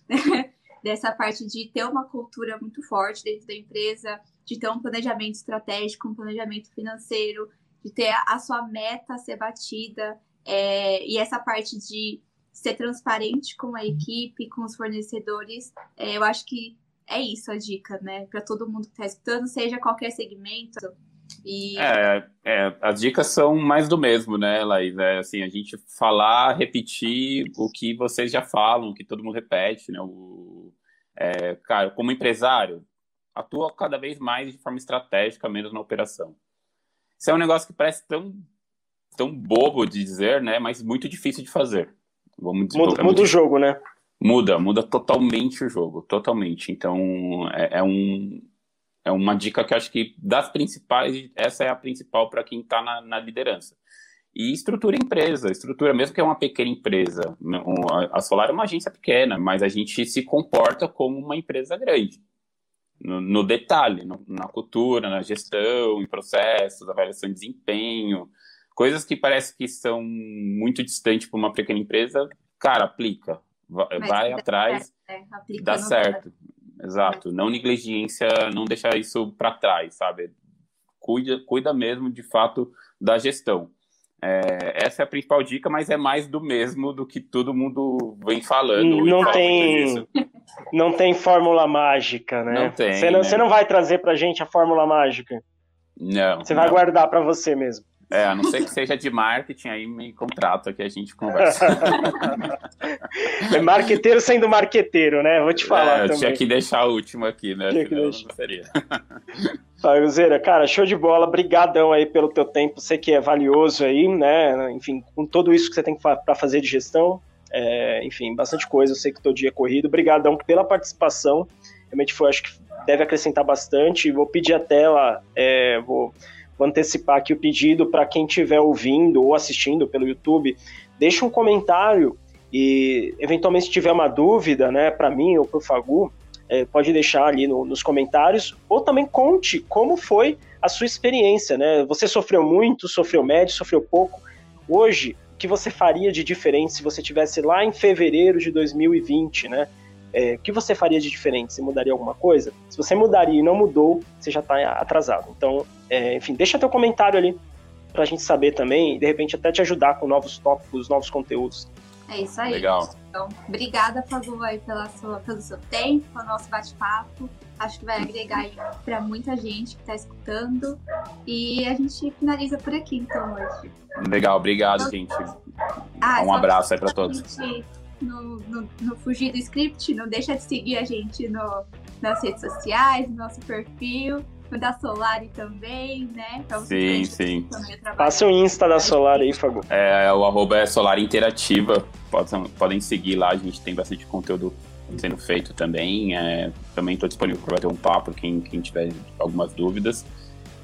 dessa parte de ter uma cultura muito forte dentro da empresa, de ter um planejamento estratégico, um planejamento financeiro, de ter a, sua meta ser batida, é, e essa parte de ser transparente com a equipe, com os fornecedores, é, eu acho que é isso a dica, né? Para todo mundo que está escutando, seja qualquer segmento. E... É, é, as dicas são mais do mesmo, né, Laís? É assim, a gente falar, repetir o que vocês já falam, o que todo mundo repete, né? O, é, cara, como empresário, atua cada vez mais de forma estratégica, menos na operação. Isso é um negócio que parece tão, tão bobo de dizer, né? Mas muito difícil de fazer. Vamos dizer, muda, é muda o jogo, né? Muda, muda totalmente o jogo, totalmente. Então, é, é um, é uma dica que acho que das principais, essa é a principal para quem está na, na, liderança. E estrutura empresa, estrutura, mesmo que é uma pequena empresa. A Solar é uma agência pequena, mas a gente se comporta como uma empresa grande. No, no detalhe, no, na cultura, na gestão, em processos, avaliação de desempenho, coisas que parece que são muito distantes para uma pequena empresa, cara, aplica. Vai, vai atrás, é, dá certo. Exato. Não negligência, não deixar isso para trás, sabe? Cuida, cuida mesmo, de fato, da gestão. É, essa é a principal dica, mas é mais do mesmo do que todo mundo vem falando. Não tem, não tem fórmula mágica, né? Não tem. Você não, né? você não vai trazer pra gente a fórmula mágica. Não. Você vai não. guardar para você mesmo. É, a não ser que seja de marketing, aí me contrata que a gente conversa. é marqueteiro sendo marqueteiro, né? Vou te falar é, eu também. tinha que deixar a última aqui, né? Tinha que deixar. não seria. Faguzeira, cara, show de bola. Brigadão aí pelo teu tempo. Sei que é valioso aí, né? Enfim, com tudo isso que você tem para fazer de gestão. É, enfim, bastante coisa. Eu sei que todo dia é corrido. Brigadão pela participação. Realmente foi, acho que deve acrescentar bastante. Vou pedir a tela, é, vou, vou antecipar aqui o pedido para quem estiver ouvindo ou assistindo pelo YouTube. Deixa um comentário e, eventualmente, se tiver uma dúvida, né, para mim ou para o Fagu, é, pode deixar ali no, nos comentários, ou também conte como foi a sua experiência, né? Você sofreu muito, sofreu médio, sofreu pouco. Hoje, o que você faria de diferente se você tivesse lá em fevereiro de 2020, né? É, o que você faria de diferente? Você mudaria alguma coisa? Se você mudaria e não mudou, você já está atrasado. Então, é, enfim, deixa teu comentário ali para a gente saber também e de repente até te ajudar com novos tópicos, novos conteúdos. É isso aí. Legal. Então, obrigada, Fagu, aí pela sua, pelo seu tempo, pelo nosso bate-papo. Acho que vai agregar aí para muita gente que está escutando. E a gente finaliza por aqui, então, hoje. Legal, obrigado, gente. Ah, um abraço aí para pra todos. gente No, no, no Fugir do Script, não deixa de seguir a gente no, nas redes sociais, no nosso perfil, no da Solari também, né? Você Sim, sim. Passa o Insta da Solar aí, Fagu. É, o arroba é Solar Interativa. Podem, podem seguir lá, a gente tem bastante conteúdo sendo feito também. É, também estou disponível para bater um papo, quem, quem tiver algumas dúvidas.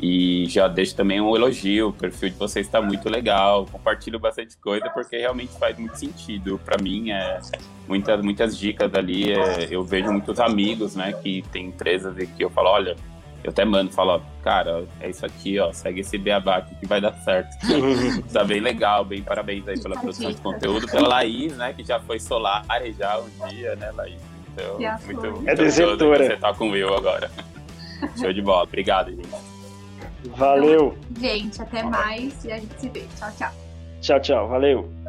E já deixo também um elogio, o perfil de vocês está muito legal, compartilho bastante coisa porque realmente faz muito sentido. Para mim, é, muitas, muitas dicas ali, é, eu vejo muitos amigos né, que tem empresas e que eu falo, olha, eu até mando, falo, ó, cara, é isso aqui, ó, segue esse beabá aqui que vai dar certo. tá bem legal, bem parabéns aí pela produção de conteúdo, pela Laís, né, que já foi solar já um dia, né, Laís? Então, muito, muito É desertora. Você tá com Will agora. Show de bola, obrigado, gente. Valeu. Gente, até mais e a gente se vê. Tchau, tchau. Tchau, tchau. Valeu.